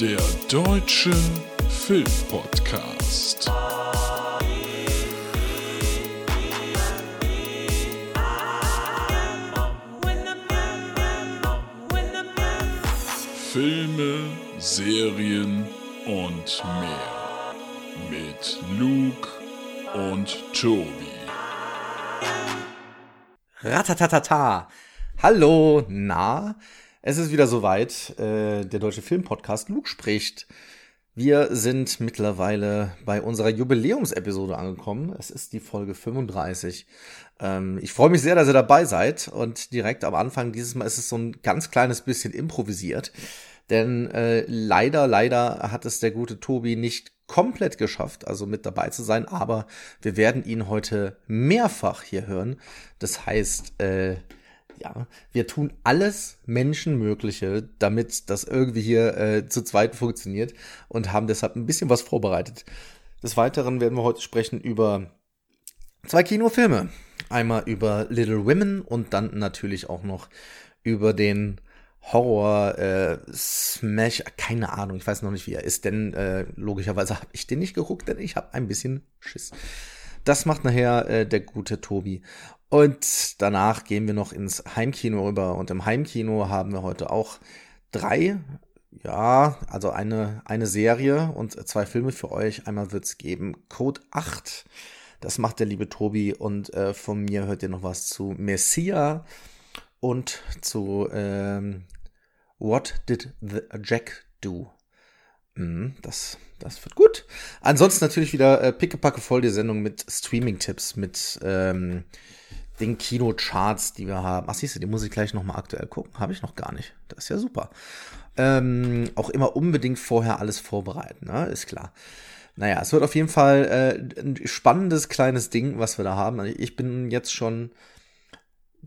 Der Deutsche Filmpodcast. Filme, Serien und mehr. Mit Luke und Tobi. Ratatatata. Hallo, na? Es ist wieder soweit. Äh, der deutsche Filmpodcast Luke spricht. Wir sind mittlerweile bei unserer Jubiläumsepisode angekommen. Es ist die Folge 35. Ähm, ich freue mich sehr, dass ihr dabei seid. Und direkt am Anfang dieses Mal ist es so ein ganz kleines bisschen improvisiert. Denn äh, leider, leider hat es der gute Tobi nicht komplett geschafft, also mit dabei zu sein. Aber wir werden ihn heute mehrfach hier hören. Das heißt, äh, ja, wir tun alles Menschenmögliche, damit das irgendwie hier äh, zu zweit funktioniert und haben deshalb ein bisschen was vorbereitet. Des Weiteren werden wir heute sprechen über zwei Kinofilme. Einmal über Little Women und dann natürlich auch noch über den Horror äh, Smash, keine Ahnung, ich weiß noch nicht, wie er ist, denn äh, logischerweise habe ich den nicht geguckt, denn ich habe ein bisschen Schiss. Das macht nachher äh, der gute Tobi. Und danach gehen wir noch ins Heimkino rüber. Und im Heimkino haben wir heute auch drei, ja, also eine, eine Serie und zwei Filme für euch. Einmal wird es geben Code 8. Das macht der liebe Tobi. Und äh, von mir hört ihr noch was zu Messia und zu ähm, What Did the Jack Do? Mm, das, das wird gut. Ansonsten natürlich wieder äh, pickepacke voll die Sendung mit Streaming-Tipps, mit ähm, den Kinocharts, die wir haben. Ach, siehst du, die muss ich gleich nochmal aktuell gucken. Habe ich noch gar nicht. Das ist ja super. Ähm, auch immer unbedingt vorher alles vorbereiten, ne? ist klar. Naja, es wird auf jeden Fall äh, ein spannendes kleines Ding, was wir da haben. Also ich bin jetzt schon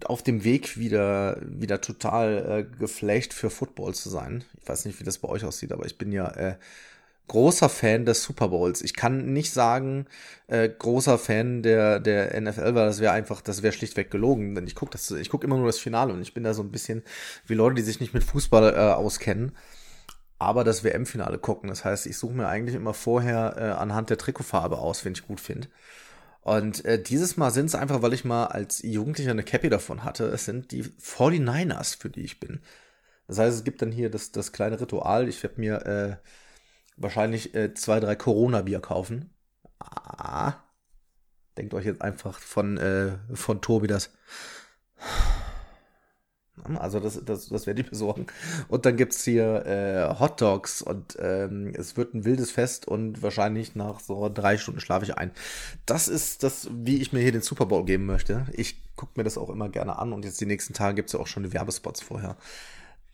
auf dem Weg wieder, wieder total äh, geflasht für Football zu sein. Ich weiß nicht, wie das bei euch aussieht, aber ich bin ja äh, großer Fan des Super Bowls. Ich kann nicht sagen, äh, großer Fan der, der NFL, weil das wäre einfach, das wäre schlichtweg gelogen. Denn ich gucke das, immer nur das Finale und ich bin da so ein bisschen wie Leute, die sich nicht mit Fußball äh, auskennen, aber das WM-Finale gucken. Das heißt, ich suche mir eigentlich immer vorher äh, anhand der Trikotfarbe aus, wenn ich gut finde. Und äh, dieses Mal sind es einfach, weil ich mal als Jugendlicher eine Cappy davon hatte, es sind die 49ers, für die ich bin. Das heißt, es gibt dann hier das, das kleine Ritual. Ich werde mir äh, wahrscheinlich äh, zwei, drei Corona-Bier kaufen. Ah. Denkt euch jetzt einfach von, äh, von Tobi das. Also das, das, das werde ich besorgen. Und dann gibt's hier äh, Hot Dogs und ähm, es wird ein wildes Fest und wahrscheinlich nach so drei Stunden schlafe ich ein. Das ist das, wie ich mir hier den Super Bowl geben möchte. Ich gucke mir das auch immer gerne an und jetzt die nächsten Tage gibt's ja auch schon die Werbespots vorher.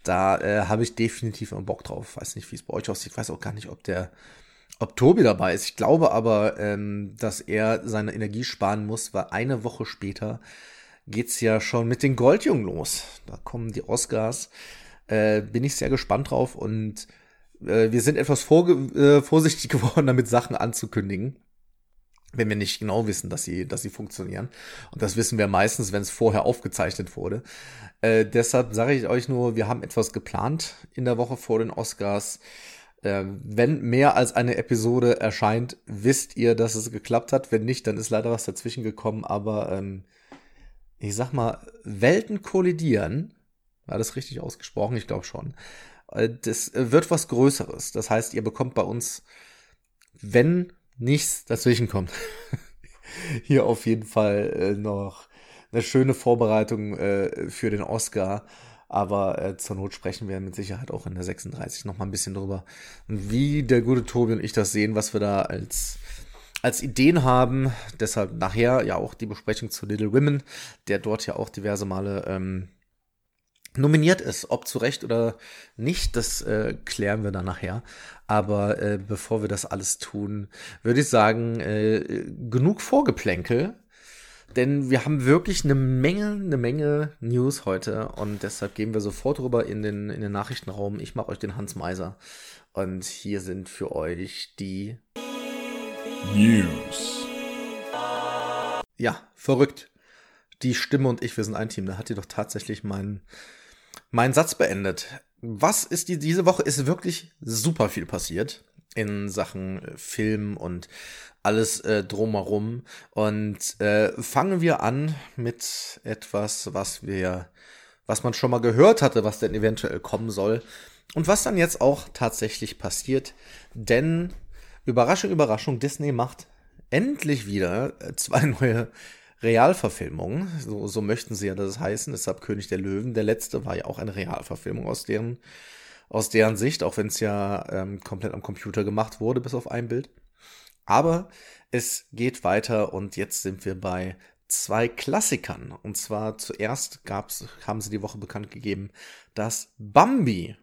Da äh, habe ich definitiv einen Bock drauf. Weiß nicht, wie es bei euch aussieht. Weiß auch gar nicht, ob der, ob Tobi dabei ist. Ich glaube aber, ähm, dass er seine Energie sparen muss, weil eine Woche später geht's ja schon mit den Goldjungen los. Da kommen die Oscars. Äh, bin ich sehr gespannt drauf und äh, wir sind etwas äh, vorsichtig geworden, damit Sachen anzukündigen wenn wir nicht genau wissen, dass sie, dass sie funktionieren. Und das wissen wir meistens, wenn es vorher aufgezeichnet wurde. Äh, deshalb sage ich euch nur, wir haben etwas geplant in der Woche vor den Oscars. Äh, wenn mehr als eine Episode erscheint, wisst ihr, dass es geklappt hat. Wenn nicht, dann ist leider was dazwischen gekommen. Aber ähm, ich sag mal, Welten kollidieren. War das richtig ausgesprochen? Ich glaube schon. Äh, das wird was Größeres. Das heißt, ihr bekommt bei uns, wenn nichts dazwischen kommt. Hier auf jeden Fall äh, noch eine schöne Vorbereitung äh, für den Oscar. Aber äh, zur Not sprechen wir mit Sicherheit auch in der 36 noch mal ein bisschen drüber, wie der gute Tobi und ich das sehen, was wir da als, als Ideen haben. Deshalb nachher ja auch die Besprechung zu Little Women, der dort ja auch diverse Male ähm, nominiert ist. Ob zu Recht oder nicht, das äh, klären wir dann nachher. Aber äh, bevor wir das alles tun, würde ich sagen, äh, genug Vorgeplänkel. Denn wir haben wirklich eine Menge, eine Menge News heute und deshalb gehen wir sofort rüber in den, in den Nachrichtenraum. Ich mache euch den Hans Meiser und hier sind für euch die News. Ja, verrückt. Die Stimme und ich, wir sind ein Team. Da hat ihr doch tatsächlich meinen mein Satz beendet. was ist die, diese Woche ist wirklich super viel passiert in Sachen äh, Film und alles äh, drumherum. Und äh, fangen wir an mit etwas, was wir, was man schon mal gehört hatte, was denn eventuell kommen soll. Und was dann jetzt auch tatsächlich passiert. Denn Überraschung, Überraschung, Disney macht endlich wieder äh, zwei neue Realverfilmungen. So, so möchten sie ja das heißen. Deshalb König der Löwen. Der letzte war ja auch eine Realverfilmung aus deren, aus deren Sicht, auch wenn es ja ähm, komplett am Computer gemacht wurde, bis auf ein Bild. Aber es geht weiter und jetzt sind wir bei zwei Klassikern. Und zwar zuerst gab's, haben sie die Woche bekannt gegeben, dass Bambi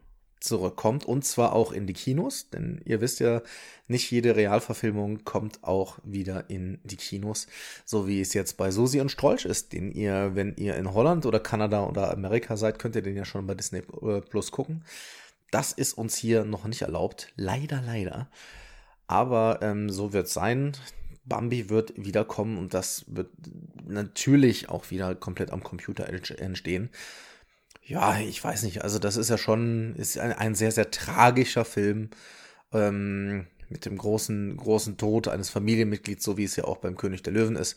zurückkommt und zwar auch in die Kinos, denn ihr wisst ja, nicht jede Realverfilmung kommt auch wieder in die Kinos, so wie es jetzt bei Susi und Strolch ist, den ihr, wenn ihr in Holland oder Kanada oder Amerika seid, könnt ihr den ja schon bei Disney äh, Plus gucken. Das ist uns hier noch nicht erlaubt, leider, leider. Aber ähm, so wird es sein. Bambi wird wiederkommen und das wird natürlich auch wieder komplett am Computer entstehen. Ja, ich weiß nicht. Also das ist ja schon ist ein, ein sehr, sehr tragischer Film. Ähm, mit dem großen, großen Tod eines Familienmitglieds, so wie es ja auch beim König der Löwen ist.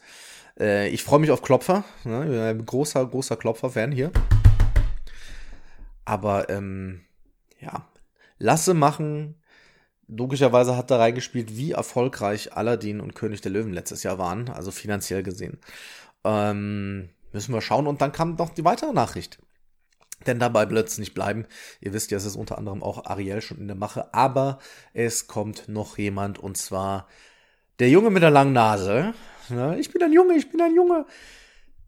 Äh, ich freue mich auf Klopfer. Ne? Ich bin ein großer, großer Klopfer-Fan hier. Aber ähm, ja, lasse machen. Logischerweise hat da reingespielt, wie erfolgreich Aladdin und König der Löwen letztes Jahr waren, also finanziell gesehen. Ähm, müssen wir schauen. Und dann kam noch die weitere Nachricht. Denn dabei wird bleiben. Ihr wisst ja, es ist unter anderem auch Ariel schon in der Mache. Aber es kommt noch jemand und zwar der Junge mit der langen Nase. Ich bin ein Junge, ich bin ein Junge.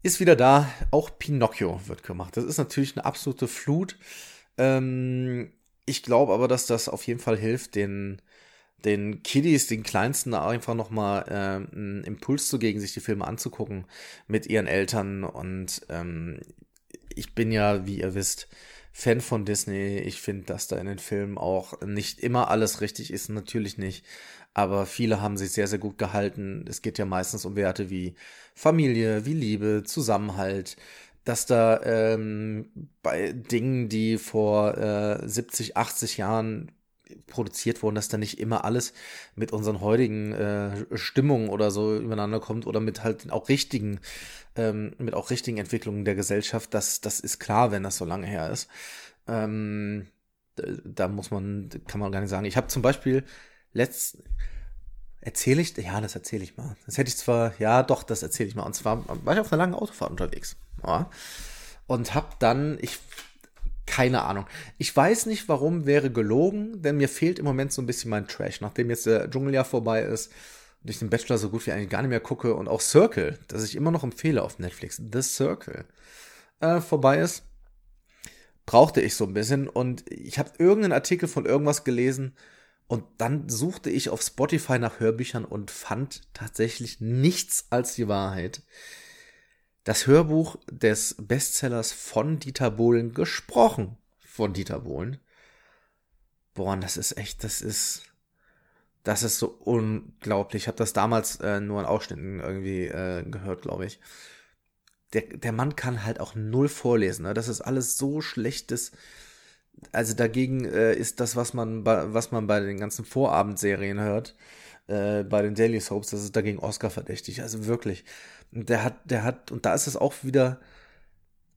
Ist wieder da. Auch Pinocchio wird gemacht. Das ist natürlich eine absolute Flut. Ähm, ich glaube aber, dass das auf jeden Fall hilft, den, den Kiddies, den Kleinsten, einfach nochmal äh, einen Impuls zu geben, sich die Filme anzugucken mit ihren Eltern. Und ähm, ich bin ja, wie ihr wisst, Fan von Disney. Ich finde, dass da in den Filmen auch nicht immer alles richtig ist, natürlich nicht. Aber viele haben sich sehr, sehr gut gehalten. Es geht ja meistens um Werte wie Familie, wie Liebe, Zusammenhalt. Dass da ähm, bei Dingen, die vor äh, 70, 80 Jahren produziert wurden, dass da nicht immer alles mit unseren heutigen äh, Stimmungen oder so übereinander kommt oder mit halt auch richtigen, ähm, mit auch richtigen Entwicklungen der Gesellschaft. Das, das ist klar, wenn das so lange her ist. Ähm, da muss man, kann man gar nicht sagen. Ich habe zum Beispiel letzt erzähle ich, ja, das erzähle ich mal. Das hätte ich zwar, ja, doch, das erzähle ich mal. Und zwar war ich auf einer langen Autofahrt unterwegs. Ja, und habe dann, ich keine Ahnung. Ich weiß nicht, warum wäre gelogen, denn mir fehlt im Moment so ein bisschen mein Trash. Nachdem jetzt der Dschungeljahr vorbei ist und ich den Bachelor so gut wie eigentlich gar nicht mehr gucke und auch Circle, das ich immer noch empfehle auf Netflix, The Circle, äh, vorbei ist, brauchte ich so ein bisschen und ich habe irgendeinen Artikel von irgendwas gelesen und dann suchte ich auf Spotify nach Hörbüchern und fand tatsächlich nichts als die Wahrheit das Hörbuch des Bestsellers von Dieter Bohlen gesprochen von Dieter Bohlen. Boah, das ist echt, das ist, das ist so unglaublich. Ich habe das damals äh, nur in Ausschnitten irgendwie äh, gehört, glaube ich. Der, der Mann kann halt auch null vorlesen. Ne? Das ist alles so schlechtes. Also dagegen äh, ist das, was man, bei, was man bei den ganzen Vorabendserien hört, äh, bei den Daily Soaps, das ist dagegen Oscar verdächtig. Also wirklich. Der hat, der hat, und da ist es auch wieder,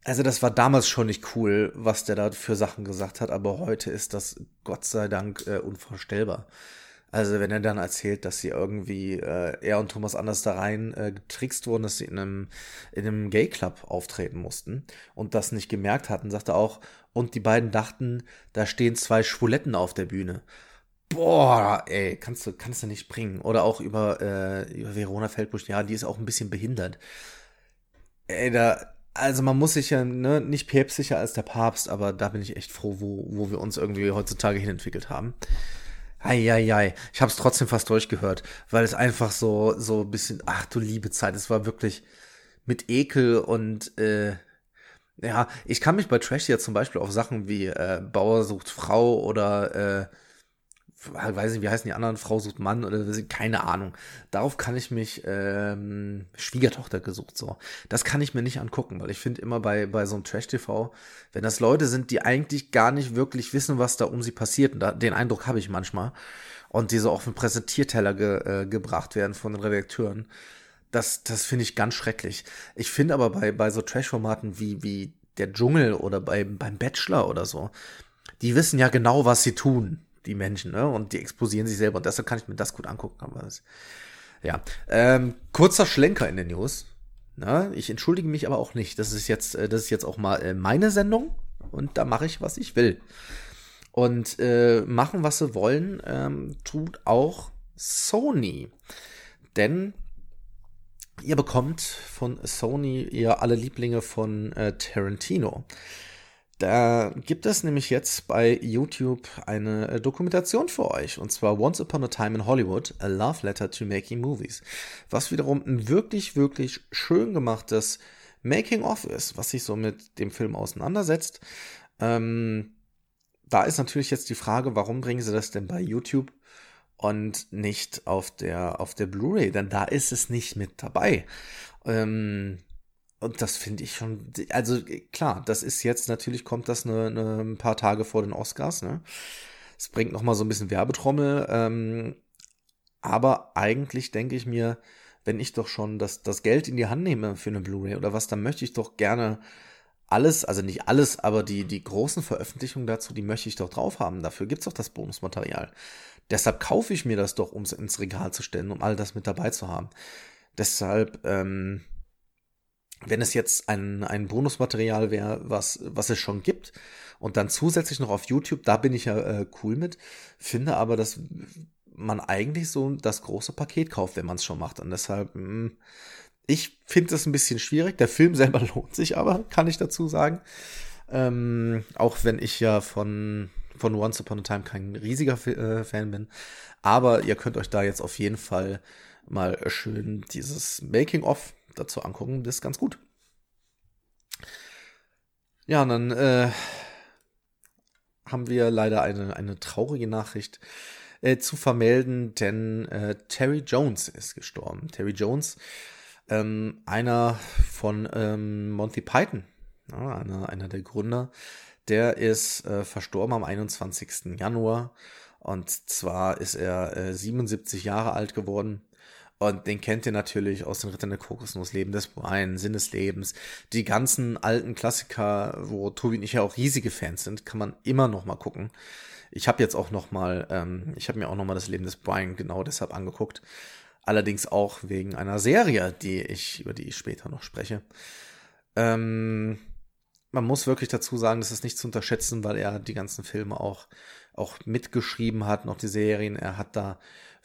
also das war damals schon nicht cool, was der da für Sachen gesagt hat, aber heute ist das Gott sei Dank äh, unvorstellbar. Also wenn er dann erzählt, dass sie irgendwie, äh, er und Thomas Anders da rein äh, getrickst wurden, dass sie in einem, in einem Gay-Club auftreten mussten und das nicht gemerkt hatten, sagt er auch, und die beiden dachten, da stehen zwei Schwuletten auf der Bühne boah, ey, kannst du, kannst du nicht bringen. Oder auch über, äh, über Verona Feldbusch, ja, die ist auch ein bisschen behindert. Ey, da, also man muss sich ja, ne, nicht päpstlicher als der Papst, aber da bin ich echt froh, wo, wo wir uns irgendwie heutzutage hinentwickelt haben. Eieiei, ich hab's trotzdem fast durchgehört, weil es einfach so, so ein bisschen, ach du liebe Zeit, es war wirklich mit Ekel und, äh, ja, ich kann mich bei Trash ja zum Beispiel auf Sachen wie äh, Bauer sucht Frau oder äh, weiß nicht, wie heißen die anderen, Frau sucht Mann oder keine Ahnung. Darauf kann ich mich, ähm, Schwiegertochter gesucht, so. Das kann ich mir nicht angucken, weil ich finde immer bei, bei so einem Trash-TV, wenn das Leute sind, die eigentlich gar nicht wirklich wissen, was da um sie passiert, und da, den Eindruck habe ich manchmal, und die so auf den Präsentierteller ge, äh, gebracht werden von den Redakteuren, das, das finde ich ganz schrecklich. Ich finde aber bei, bei so Trash-Formaten wie, wie der Dschungel oder bei, beim Bachelor oder so, die wissen ja genau, was sie tun die Menschen, ne? Und die explosieren sich selber. Und deshalb kann ich mir das gut angucken. Aber das, ja. Ähm, kurzer Schlenker in den News. Na, ich entschuldige mich aber auch nicht. Das ist jetzt, äh, das ist jetzt auch mal äh, meine Sendung und da mache ich, was ich will. Und äh, machen, was sie wollen, ähm, tut auch Sony. Denn ihr bekommt von Sony ihr alle Lieblinge von äh, Tarantino. Da gibt es nämlich jetzt bei YouTube eine äh, Dokumentation für euch, und zwar Once Upon a Time in Hollywood, A Love Letter to Making Movies, was wiederum ein wirklich, wirklich schön gemachtes Making-of ist, was sich so mit dem Film auseinandersetzt. Ähm, da ist natürlich jetzt die Frage, warum bringen sie das denn bei YouTube und nicht auf der, auf der Blu-ray? Denn da ist es nicht mit dabei. Ähm, und das finde ich schon, also klar, das ist jetzt natürlich, kommt das eine, eine, ein paar Tage vor den Oscars, ne? Es bringt noch mal so ein bisschen Werbetrommel, ähm, aber eigentlich denke ich mir, wenn ich doch schon das, das Geld in die Hand nehme für eine Blu-ray oder was, dann möchte ich doch gerne alles, also nicht alles, aber die, die großen Veröffentlichungen dazu, die möchte ich doch drauf haben. Dafür gibt's doch das Bonusmaterial. Deshalb kaufe ich mir das doch, um es ins Regal zu stellen, um all das mit dabei zu haben. Deshalb, ähm, wenn es jetzt ein, ein Bonusmaterial wäre, was, was es schon gibt, und dann zusätzlich noch auf YouTube, da bin ich ja äh, cool mit, finde aber, dass man eigentlich so das große Paket kauft, wenn man es schon macht. Und deshalb, mh, hm, ich finde das ein bisschen schwierig. Der Film selber lohnt sich aber, kann ich dazu sagen. Ähm, auch wenn ich ja von, von Once Upon a Time kein riesiger äh, Fan bin. Aber ihr könnt euch da jetzt auf jeden Fall mal schön dieses Making-of dazu angucken. Das ist ganz gut. Ja, und dann äh, haben wir leider eine, eine traurige Nachricht äh, zu vermelden, denn äh, Terry Jones ist gestorben. Terry Jones, ähm, einer von ähm, Monty Python, ja, einer, einer der Gründer, der ist äh, verstorben am 21. Januar. Und zwar ist er 77 Jahre alt geworden. Und den kennt ihr natürlich aus den Rittern der Kokosnuss, Leben des Brian, Sinn des Lebens. Die ganzen alten Klassiker, wo Tobi und ich ja auch riesige Fans sind, kann man immer noch mal gucken. Ich habe jetzt auch noch mal, ähm, ich habe mir auch noch mal das Leben des Brian genau deshalb angeguckt. Allerdings auch wegen einer Serie, die ich, über die ich später noch spreche. Ähm, man muss wirklich dazu sagen, das ist nicht zu unterschätzen, weil er die ganzen Filme auch, auch mitgeschrieben hat, noch die Serien. Er hat da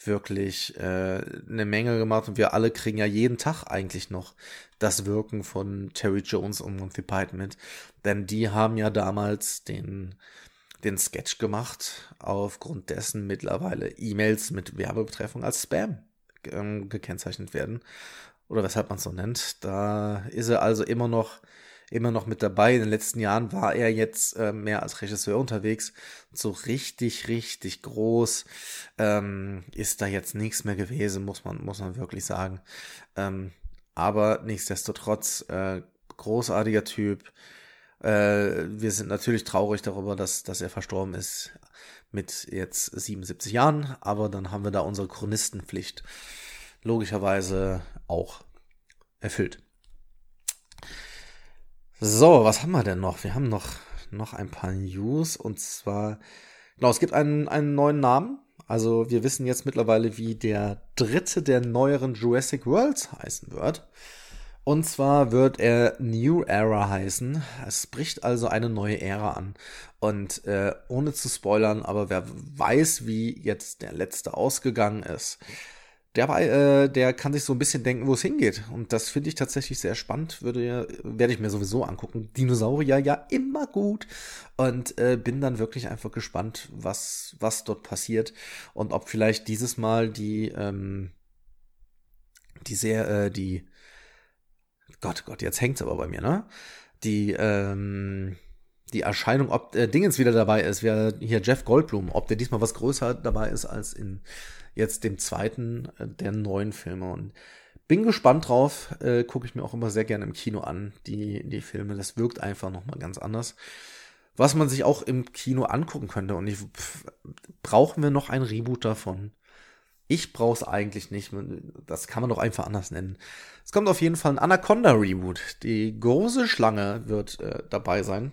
wirklich äh, eine Menge gemacht und wir alle kriegen ja jeden Tag eigentlich noch das Wirken von Terry Jones und Monty Python mit. Denn die haben ja damals den, den Sketch gemacht, aufgrund dessen mittlerweile E-Mails mit Werbebetreffung als Spam ähm, gekennzeichnet werden. Oder weshalb man es so nennt. Da ist er also immer noch immer noch mit dabei. In den letzten Jahren war er jetzt äh, mehr als Regisseur unterwegs. So richtig, richtig groß ähm, ist da jetzt nichts mehr gewesen, muss man, muss man wirklich sagen. Ähm, aber nichtsdestotrotz, äh, großartiger Typ. Äh, wir sind natürlich traurig darüber, dass, dass er verstorben ist mit jetzt 77 Jahren, aber dann haben wir da unsere Chronistenpflicht logischerweise auch erfüllt. So, was haben wir denn noch? Wir haben noch, noch ein paar News und zwar, genau, es gibt einen, einen neuen Namen. Also wir wissen jetzt mittlerweile, wie der dritte der neueren Jurassic Worlds heißen wird. Und zwar wird er New Era heißen. Es bricht also eine neue Ära an. Und äh, ohne zu spoilern, aber wer weiß, wie jetzt der letzte ausgegangen ist, der, äh, der kann sich so ein bisschen denken, wo es hingeht. Und das finde ich tatsächlich sehr spannend. Würde, werde ich mir sowieso angucken. Dinosaurier ja immer gut. Und äh, bin dann wirklich einfach gespannt, was, was dort passiert. Und ob vielleicht dieses Mal die, ähm, die sehr, äh, die, Gott, Gott, jetzt hängt's aber bei mir, ne? Die, ähm, die Erscheinung, ob äh, Dingens wieder dabei ist, wer hier Jeff Goldblum, ob der diesmal was größer dabei ist als in jetzt dem zweiten äh, der neuen Filme. Und bin gespannt drauf, äh, gucke ich mir auch immer sehr gerne im Kino an, die, die Filme. Das wirkt einfach nochmal ganz anders. Was man sich auch im Kino angucken könnte. Und ich, pff, brauchen wir noch ein Reboot davon? Ich brauche es eigentlich nicht. Das kann man doch einfach anders nennen. Es kommt auf jeden Fall ein Anaconda-Reboot. Die große Schlange wird äh, dabei sein.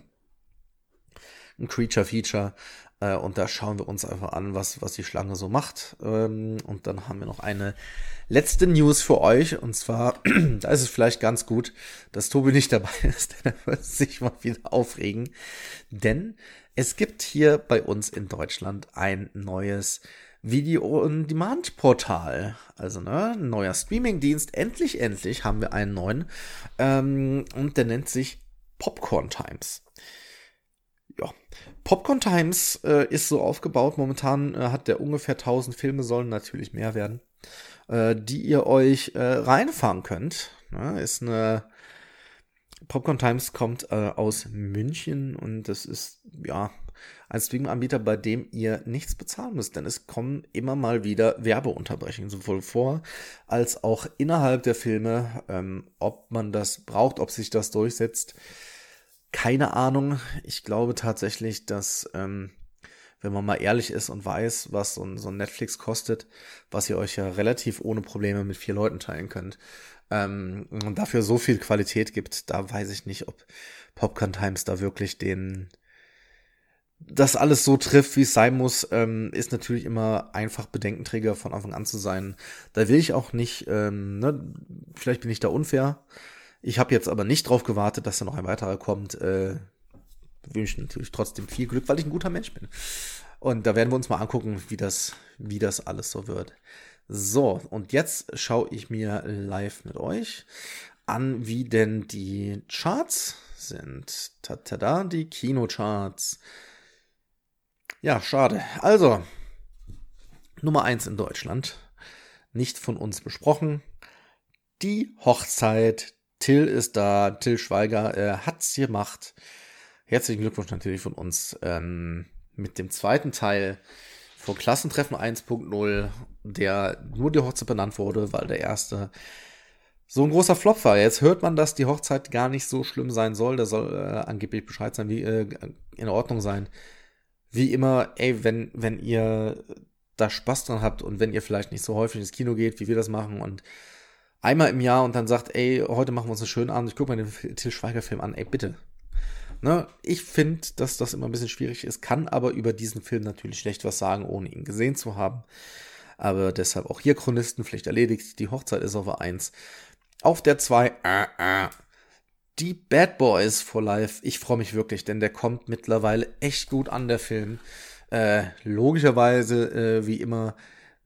Ein Creature-Feature. Äh, und da schauen wir uns einfach an, was, was die Schlange so macht. Ähm, und dann haben wir noch eine letzte News für euch. Und zwar, da ist es vielleicht ganz gut, dass Tobi nicht dabei ist, denn er wird sich mal wieder aufregen. Denn es gibt hier bei uns in Deutschland ein neues Video-on-Demand-Portal. Also, ne, neuer Streaming-Dienst. Endlich, endlich haben wir einen neuen. Ähm, und der nennt sich Popcorn Times. Ja, Popcorn Times äh, ist so aufgebaut. Momentan äh, hat der ungefähr 1000 Filme, sollen natürlich mehr werden, äh, die ihr euch äh, reinfahren könnt. Ja, ist eine Popcorn Times kommt äh, aus München und das ist ja ein Streaming-Anbieter, bei dem ihr nichts bezahlen müsst, denn es kommen immer mal wieder Werbeunterbrechungen, sowohl vor als auch innerhalb der Filme. Ähm, ob man das braucht, ob sich das durchsetzt, keine Ahnung. Ich glaube tatsächlich, dass, ähm, wenn man mal ehrlich ist und weiß, was so ein, so ein Netflix kostet, was ihr euch ja relativ ohne Probleme mit vier Leuten teilen könnt, ähm, und dafür so viel Qualität gibt, da weiß ich nicht, ob Popcorn Times da wirklich den, das alles so trifft, wie es sein muss, ähm, ist natürlich immer einfach Bedenkenträger von Anfang an zu sein. Da will ich auch nicht, ähm, ne, vielleicht bin ich da unfair. Ich habe jetzt aber nicht drauf gewartet, dass da noch ein weiterer kommt. Äh, wünsche natürlich trotzdem viel Glück, weil ich ein guter Mensch bin. Und da werden wir uns mal angucken, wie das, wie das alles so wird. So, und jetzt schaue ich mir live mit euch an, wie denn die Charts sind. Tada, die Kinocharts. Ja, schade. Also, Nummer eins in Deutschland. Nicht von uns besprochen. Die Hochzeit. Till ist da. Till Schweiger äh, hat's gemacht. Herzlichen Glückwunsch natürlich von uns ähm, mit dem zweiten Teil von Klassentreffen 1.0, der nur die Hochzeit benannt wurde, weil der erste so ein großer Flop war. Jetzt hört man, dass die Hochzeit gar nicht so schlimm sein soll. Der soll äh, angeblich Bescheid sein, wie äh, in Ordnung sein wie immer, ey, wenn, wenn ihr da Spaß dran habt und wenn ihr vielleicht nicht so häufig ins Kino geht, wie wir das machen und einmal im Jahr und dann sagt, ey, heute machen wir uns einen schönen Abend, ich gucke mir den Till Schweiger Film an, ey, bitte. Ne, ich finde, dass das immer ein bisschen schwierig ist, kann aber über diesen Film natürlich schlecht was sagen, ohne ihn gesehen zu haben. Aber deshalb auch hier Chronistenpflicht erledigt. Die Hochzeit ist auf der 1. Auf der 2, äh, äh, die Bad Boys for Life. Ich freue mich wirklich, denn der kommt mittlerweile echt gut an, der Film. Äh, logischerweise, äh, wie immer,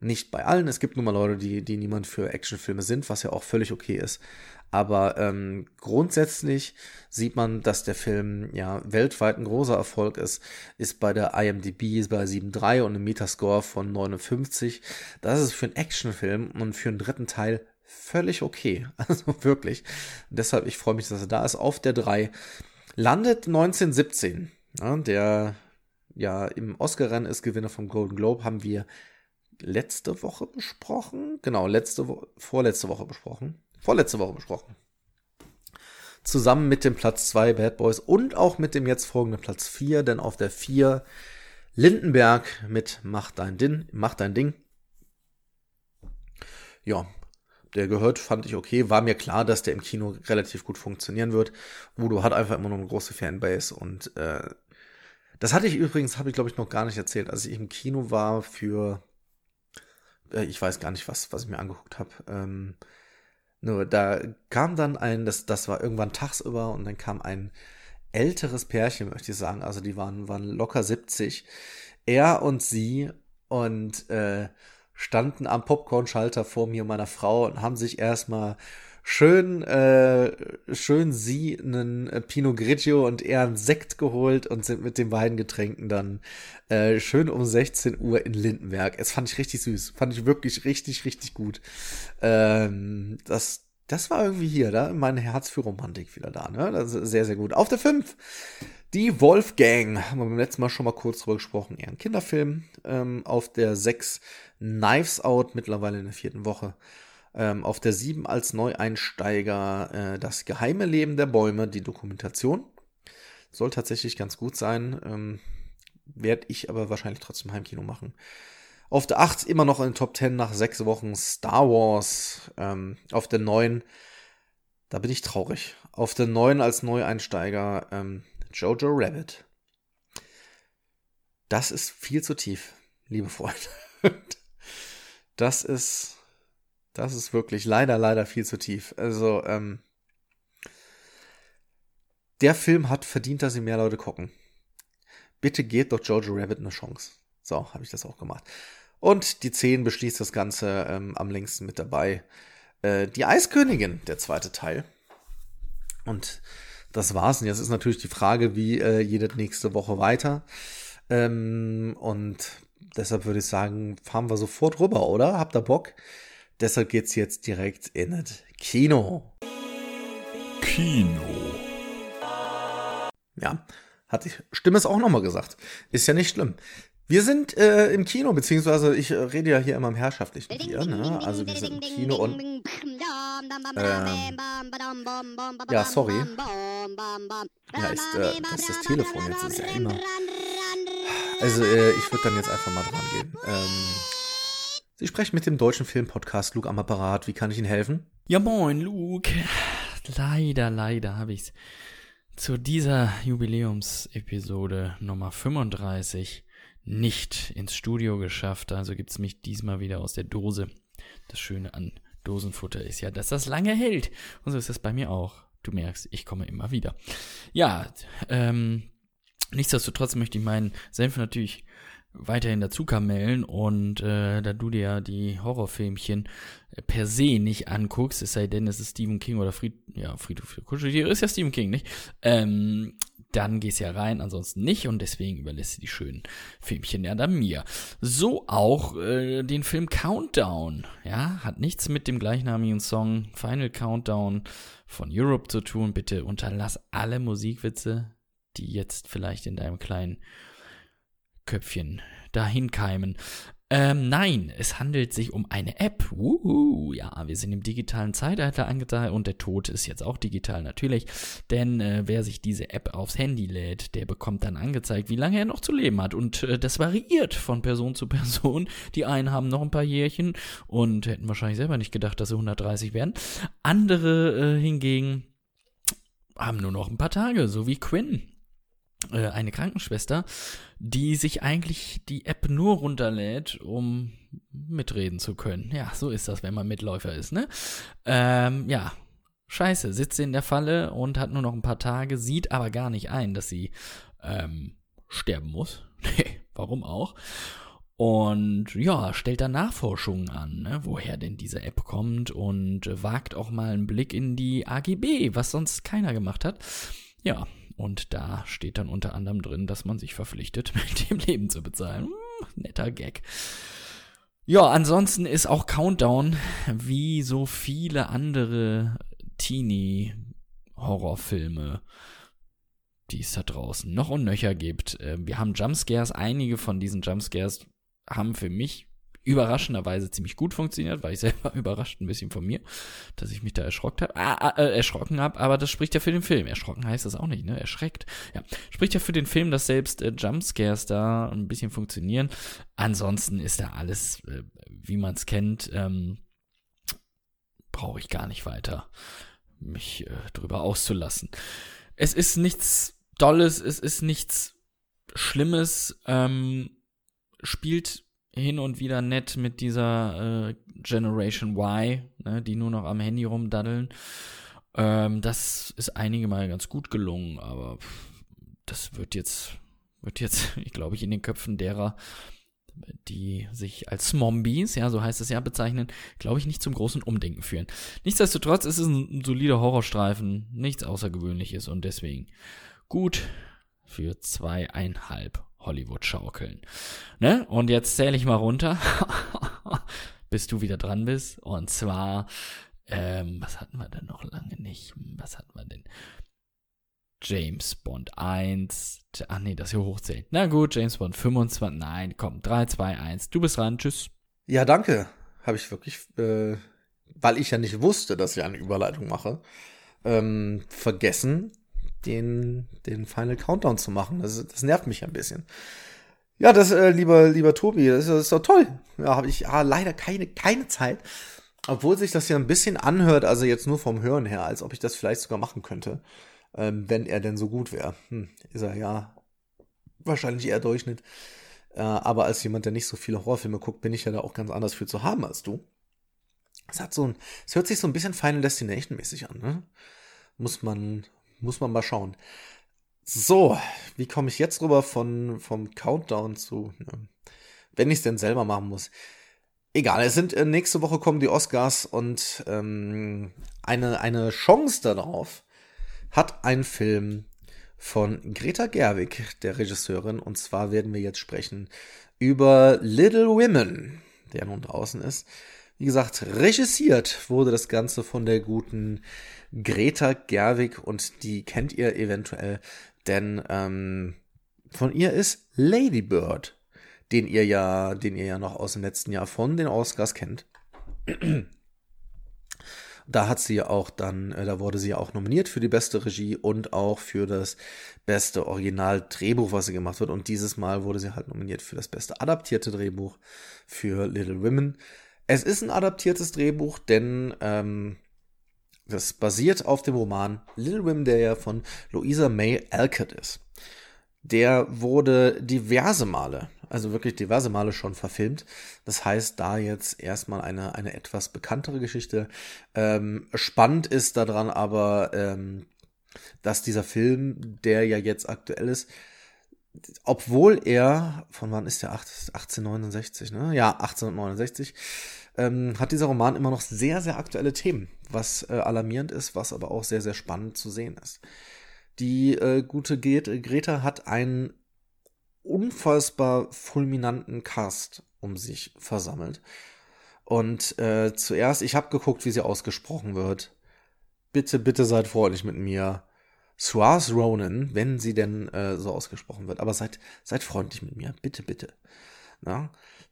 nicht bei allen. Es gibt nun mal Leute, die, die niemand für Actionfilme sind, was ja auch völlig okay ist. Aber ähm, grundsätzlich sieht man, dass der Film ja weltweit ein großer Erfolg ist. Ist bei der IMDb bei 7,3 und einem Metascore von 59. Das ist für einen Actionfilm und für einen dritten Teil völlig okay. Also wirklich. Und deshalb, ich freue mich, dass er da ist. Auf der 3 landet 1917. Ja, der ja im Oscar-Rennen ist Gewinner vom Golden Globe, haben wir letzte Woche besprochen. Genau, letzte Wo vorletzte Woche besprochen. Vorletzte Woche besprochen. Zusammen mit dem Platz 2 Bad Boys und auch mit dem jetzt folgenden Platz 4, denn auf der 4 Lindenberg mit Mach dein Ding, Mach dein Ding. Ja, der gehört, fand ich okay. War mir klar, dass der im Kino relativ gut funktionieren wird. Udo hat einfach immer noch eine große Fanbase und äh, das hatte ich übrigens, habe ich glaube ich noch gar nicht erzählt, als ich im Kino war für, äh, ich weiß gar nicht was, was ich mir angeguckt habe. Ähm, nur da kam dann ein, das, das war irgendwann tagsüber und dann kam ein älteres Pärchen, möchte ich sagen. Also die waren, waren locker 70. Er und sie und äh, standen am Popcorn-Schalter vor mir und meiner Frau und haben sich erstmal schön, äh, schön sie einen äh, Pinot Grigio und er einen Sekt geholt und sind mit den beiden Getränken dann äh, schön um 16 Uhr in Lindenberg. Es fand ich richtig süß. Fand ich wirklich richtig, richtig gut. Ähm, das, das war irgendwie hier, da mein Herz für Romantik wieder da, ne? Das ist sehr, sehr gut. Auf der 5 Die Wolfgang, haben wir beim letzten Mal schon mal kurz drüber gesprochen, eher ein Kinderfilm. Ähm, auf der 6 Knives Out, mittlerweile in der vierten Woche. Ähm, auf der 7 als Neueinsteiger äh, Das geheime Leben der Bäume, die Dokumentation. Soll tatsächlich ganz gut sein. Ähm, Werde ich aber wahrscheinlich trotzdem Heimkino machen. Auf der 8 immer noch in den Top 10 nach sechs Wochen Star Wars. Ähm, auf der 9, da bin ich traurig. Auf der 9 als Neueinsteiger ähm, Jojo Rabbit. Das ist viel zu tief, liebe Freunde. Das ist, das ist wirklich leider, leider viel zu tief. Also, ähm, der Film hat verdient, dass ihn mehr Leute gucken. Bitte gebt doch Jojo Rabbit eine Chance. So, habe ich das auch gemacht. Und die 10 beschließt das Ganze ähm, am längsten mit dabei. Äh, die Eiskönigin, der zweite Teil. Und das war's. Und jetzt ist natürlich die Frage, wie äh, jede nächste Woche weiter. Ähm, und deshalb würde ich sagen, fahren wir sofort rüber, oder? Habt ihr Bock? Deshalb geht's jetzt direkt in das Kino. Kino. Ja, hat die Stimme es auch nochmal gesagt. Ist ja nicht schlimm. Wir sind äh, im Kino, beziehungsweise ich äh, rede ja hier immer im herrschaftlichen hier, ne? Also wir sind im Kino und ähm, ja, sorry. Ja, ist, äh, das ist das Telefon jetzt, ist ja immer. Also äh, ich würde dann jetzt einfach mal dran gehen. Ähm, Sie sprechen mit dem deutschen Filmpodcast Luke am Apparat. Wie kann ich Ihnen helfen? Ja moin, Luke. Leider, leider habe ich's zu dieser Jubiläumsepisode Nummer 35 nicht ins Studio geschafft. Also gibt's mich diesmal wieder aus der Dose. Das Schöne an Dosenfutter ist ja, dass das lange hält. Und so ist das bei mir auch. Du merkst, ich komme immer wieder. Ja, ähm, nichtsdestotrotz möchte ich meinen Senf natürlich weiterhin dazu kamellen und äh, da du dir ja die Horrorfilmchen per se nicht anguckst, es sei denn, es ist Stephen King oder Fried, ja, Friedhof für Kuscheltiere ist ja Stephen King, nicht? Ähm, dann gehst ja rein, ansonsten nicht und deswegen überlässt sie die schönen Filmchen ja dann mir. So auch äh, den Film Countdown, ja, hat nichts mit dem gleichnamigen Song Final Countdown von Europe zu tun. Bitte unterlass alle Musikwitze, die jetzt vielleicht in deinem kleinen Köpfchen dahin keimen. Ähm, nein, es handelt sich um eine App. Uhu, ja, wir sind im digitalen Zeitalter angetan und der Tod ist jetzt auch digital natürlich. Denn äh, wer sich diese App aufs Handy lädt, der bekommt dann angezeigt, wie lange er noch zu leben hat. Und äh, das variiert von Person zu Person. Die einen haben noch ein paar Jährchen und hätten wahrscheinlich selber nicht gedacht, dass sie 130 werden. Andere äh, hingegen haben nur noch ein paar Tage, so wie Quinn. Äh, eine Krankenschwester, die sich eigentlich die App nur runterlädt, um mitreden zu können. Ja, so ist das, wenn man Mitläufer ist, ne? Ähm, ja, scheiße, sitzt in der Falle und hat nur noch ein paar Tage, sieht aber gar nicht ein, dass sie ähm, sterben muss. Nee, warum auch? Und ja, stellt dann Nachforschungen an, ne, woher denn diese App kommt und wagt auch mal einen Blick in die AGB, was sonst keiner gemacht hat. Ja, und da steht dann unter anderem drin, dass man sich verpflichtet, mit dem Leben zu bezahlen. Hm, netter Gag. Ja, ansonsten ist auch Countdown wie so viele andere Teenie-Horrorfilme, die es da draußen noch und nöcher gibt. Ähm, wir haben Jumpscares, einige von diesen Jumpscares haben für mich überraschenderweise ziemlich gut funktioniert, war ich selber überrascht ein bisschen von mir, dass ich mich da erschrocken habe, ah, ah, äh, erschrocken habe, aber das spricht ja für den Film. Erschrocken heißt das auch nicht, ne? Erschreckt. Ja, spricht ja für den Film, dass selbst äh, Jumpscares da ein bisschen funktionieren. Ansonsten ist da alles, äh, wie man es kennt, ähm, brauche ich gar nicht weiter mich äh, drüber auszulassen. Es ist nichts Dolles, es ist nichts Schlimmes, ähm, spielt hin und wieder nett mit dieser äh, Generation Y, ne, die nur noch am Handy rumdaddeln. Ähm, das ist einige Mal ganz gut gelungen, aber das wird jetzt, wird jetzt, ich glaube ich, in den Köpfen derer, die sich als Smombies, ja, so heißt es ja, bezeichnen, glaube ich, nicht zum großen Umdenken führen. Nichtsdestotrotz ist es ein solider Horrorstreifen, nichts Außergewöhnliches und deswegen gut für zweieinhalb Hollywood schaukeln. Ne? Und jetzt zähle ich mal runter, bis du wieder dran bist. Und zwar, ähm, was hatten wir denn noch lange nicht? Was hatten wir denn? James Bond 1. Ach nee, das hier hochzählen. Na gut, James Bond 25. Nein, komm, 3, 2, 1. Du bist dran. Tschüss. Ja, danke. Habe ich wirklich, äh, weil ich ja nicht wusste, dass ich eine Überleitung mache, ähm, vergessen, den, den Final Countdown zu machen. Das, das nervt mich ein bisschen. Ja, das, äh, lieber, lieber Tobi, das, das ist doch toll. Ja, habe ich ja, leider keine, keine Zeit. Obwohl sich das ja ein bisschen anhört, also jetzt nur vom Hören her, als ob ich das vielleicht sogar machen könnte, ähm, wenn er denn so gut wäre. Hm, ist er ja wahrscheinlich eher Durchschnitt. Äh, aber als jemand, der nicht so viele Horrorfilme guckt, bin ich ja da auch ganz anders für zu haben als du. Es hat so ein, es hört sich so ein bisschen Final Destination mäßig an, ne? Muss man, muss man mal schauen. So, wie komme ich jetzt rüber von, vom Countdown zu, ne, wenn ich es denn selber machen muss? Egal, es sind, äh, nächste Woche kommen die Oscars und ähm, eine, eine Chance darauf hat ein Film von Greta Gerwig, der Regisseurin, und zwar werden wir jetzt sprechen über Little Women, der nun draußen ist. Wie gesagt, regissiert wurde das Ganze von der guten Greta Gerwig und die kennt ihr eventuell, denn ähm, von ihr ist Lady Bird, den ihr ja, den ihr ja noch aus dem letzten Jahr von den Oscars kennt. Da hat sie ja auch dann, äh, da wurde sie ja auch nominiert für die beste Regie und auch für das beste Originaldrehbuch, was sie gemacht wird. Und dieses Mal wurde sie halt nominiert für das beste adaptierte Drehbuch für Little Women. Es ist ein adaptiertes Drehbuch, denn ähm, das basiert auf dem Roman Little Women, der ja von Louisa May Alcott ist. Der wurde diverse Male, also wirklich diverse Male schon verfilmt. Das heißt, da jetzt erstmal eine, eine etwas bekanntere Geschichte. Ähm, spannend ist daran aber, ähm, dass dieser Film, der ja jetzt aktuell ist, obwohl er, von wann ist der? 1869, ne? Ja, 1869, ähm, hat dieser Roman immer noch sehr, sehr aktuelle Themen, was äh, alarmierend ist, was aber auch sehr, sehr spannend zu sehen ist. Die äh, gute Greta hat einen unfassbar fulminanten Cast um sich versammelt. Und äh, zuerst, ich habe geguckt, wie sie ausgesprochen wird. Bitte, bitte seid freundlich mit mir. Suaz Ronan, wenn sie denn äh, so ausgesprochen wird. Aber seid, seid freundlich mit mir. Bitte, bitte. Na?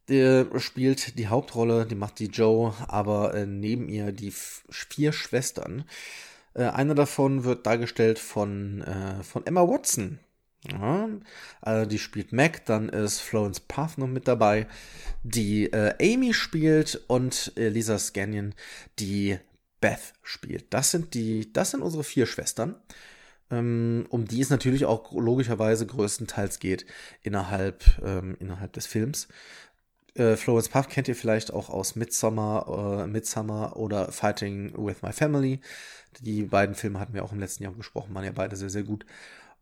Der spielt die Hauptrolle, die macht die Joe, aber äh, neben ihr die vier Schwestern. Äh, eine davon wird dargestellt von, äh, von Emma Watson. Ja, also die spielt Mac, dann ist Florence Path noch mit dabei, die äh, Amy spielt und Lisa Scannion, die Beth spielt. Das sind die, das sind unsere vier Schwestern um die es natürlich auch logischerweise größtenteils geht innerhalb, ähm, innerhalb des Films. Äh, Florence Puff kennt ihr vielleicht auch aus Midsummer, äh, Midsummer oder Fighting with My Family. Die beiden Filme hatten wir auch im letzten Jahr besprochen, waren ja beide sehr, sehr gut.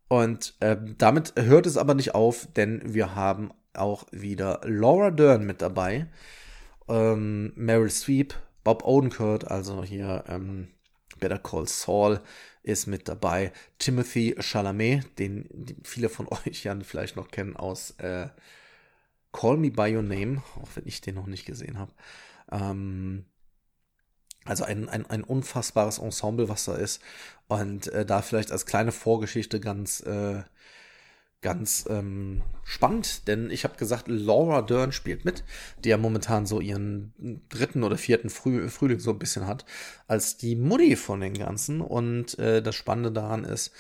Und äh, damit hört es aber nicht auf, denn wir haben auch wieder Laura Dern mit dabei, ähm, Meryl Streep, Bob Odenkirk, also hier ähm, Better Call Saul, ist mit dabei. Timothy Chalamet, den, viele von euch ja vielleicht noch kennen aus äh, Call Me By Your Name, auch wenn ich den noch nicht gesehen habe. Ähm, also ein, ein, ein unfassbares Ensemble, was da ist. Und äh, da vielleicht als kleine Vorgeschichte ganz äh, ganz ähm, spannend, denn ich habe gesagt, Laura Dern spielt mit, die ja momentan so ihren dritten oder vierten Früh Frühling so ein bisschen hat, als die Mutti von den Ganzen. Und äh, das Spannende daran ist,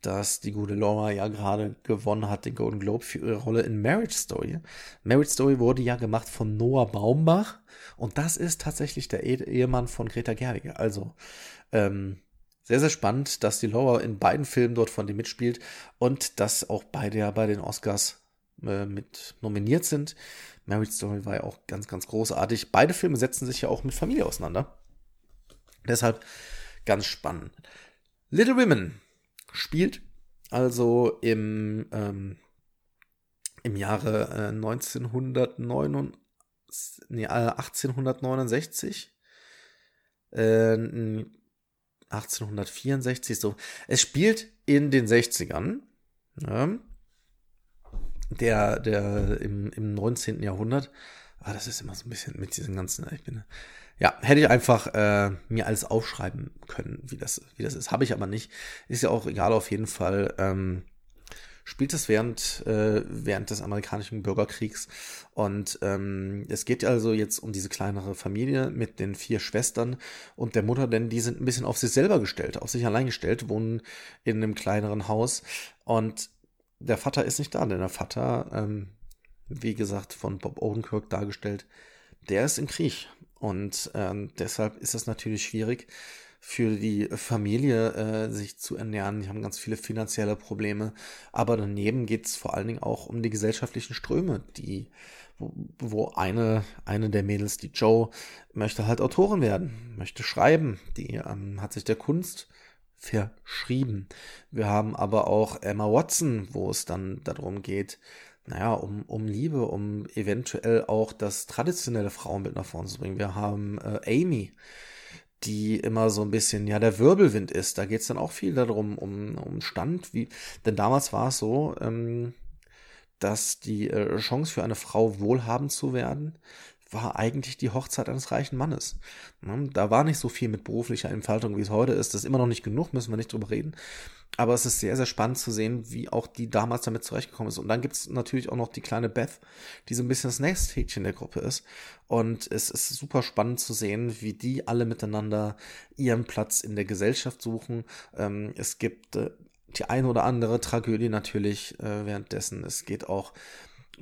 dass die gute Laura ja gerade gewonnen hat, den Golden Globe für ihre Rolle in Marriage Story. Marriage Story wurde ja gemacht von Noah Baumbach und das ist tatsächlich der Ehemann von Greta Gerwig. Also, ähm, sehr, sehr spannend, dass die Laura in beiden Filmen dort von dem mitspielt und dass auch beide ja bei den Oscars äh, mit nominiert sind. Marriage Story war ja auch ganz, ganz großartig. Beide Filme setzen sich ja auch mit Familie auseinander. Deshalb ganz spannend. Little Women spielt also im, ähm, im Jahre äh, 1909, nee, 1869. Äh, 1864 so. Es spielt in den 60ern. Ja, der, der im, im 19. Jahrhundert. Ah, das ist immer so ein bisschen mit diesen ganzen, ich bin, ja, hätte ich einfach äh, mir alles aufschreiben können, wie das, wie das ist. Habe ich aber nicht. Ist ja auch egal auf jeden Fall. Ähm, spielt es während, äh, während des amerikanischen Bürgerkriegs. Und ähm, es geht also jetzt um diese kleinere Familie mit den vier Schwestern und der Mutter, denn die sind ein bisschen auf sich selber gestellt, auf sich allein gestellt, wohnen in einem kleineren Haus. Und der Vater ist nicht da, denn der Vater, ähm, wie gesagt, von Bob Odenkirk dargestellt, der ist im Krieg. Und ähm, deshalb ist es natürlich schwierig, für die Familie äh, sich zu ernähren. Die haben ganz viele finanzielle Probleme. Aber daneben geht es vor allen Dingen auch um die gesellschaftlichen Ströme, die, wo, wo eine, eine der Mädels, die Joe, möchte halt Autorin werden, möchte schreiben. Die ähm, hat sich der Kunst verschrieben. Wir haben aber auch Emma Watson, wo es dann darum geht, naja, um, um Liebe, um eventuell auch das traditionelle Frauenbild nach vorne zu bringen. Wir haben äh, Amy, die immer so ein bisschen, ja, der Wirbelwind ist. Da geht es dann auch viel darum, um, um Stand. Wie, denn damals war es so, ähm, dass die äh, Chance für eine Frau wohlhabend zu werden, war eigentlich die Hochzeit eines reichen Mannes. Ne? Da war nicht so viel mit beruflicher Entfaltung, wie es heute ist. Das ist immer noch nicht genug, müssen wir nicht drüber reden. Aber es ist sehr, sehr spannend zu sehen, wie auch die damals damit zurechtgekommen ist. Und dann gibt es natürlich auch noch die kleine Beth, die so ein bisschen das nächste Häkchen der Gruppe ist. Und es ist super spannend zu sehen, wie die alle miteinander ihren Platz in der Gesellschaft suchen. Ähm, es gibt äh, die eine oder andere Tragödie natürlich äh, währenddessen. Es geht auch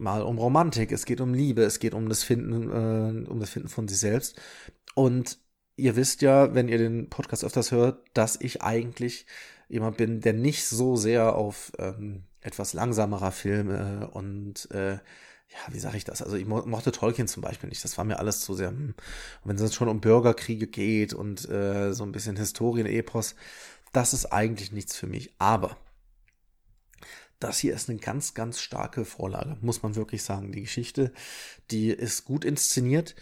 mal um Romantik, es geht um Liebe, es geht um das Finden, äh, um das Finden von sich selbst. Und ihr wisst ja, wenn ihr den Podcast öfters hört, dass ich eigentlich jemand bin, der nicht so sehr auf ähm, etwas langsamerer Filme und äh, ja, wie sage ich das? Also ich mo mochte Tolkien zum Beispiel nicht. Das war mir alles zu sehr. Hm. wenn es schon um Bürgerkriege geht und äh, so ein bisschen Historien-Epos, das ist eigentlich nichts für mich. Aber das hier ist eine ganz, ganz starke Vorlage, muss man wirklich sagen. Die Geschichte, die ist gut inszeniert.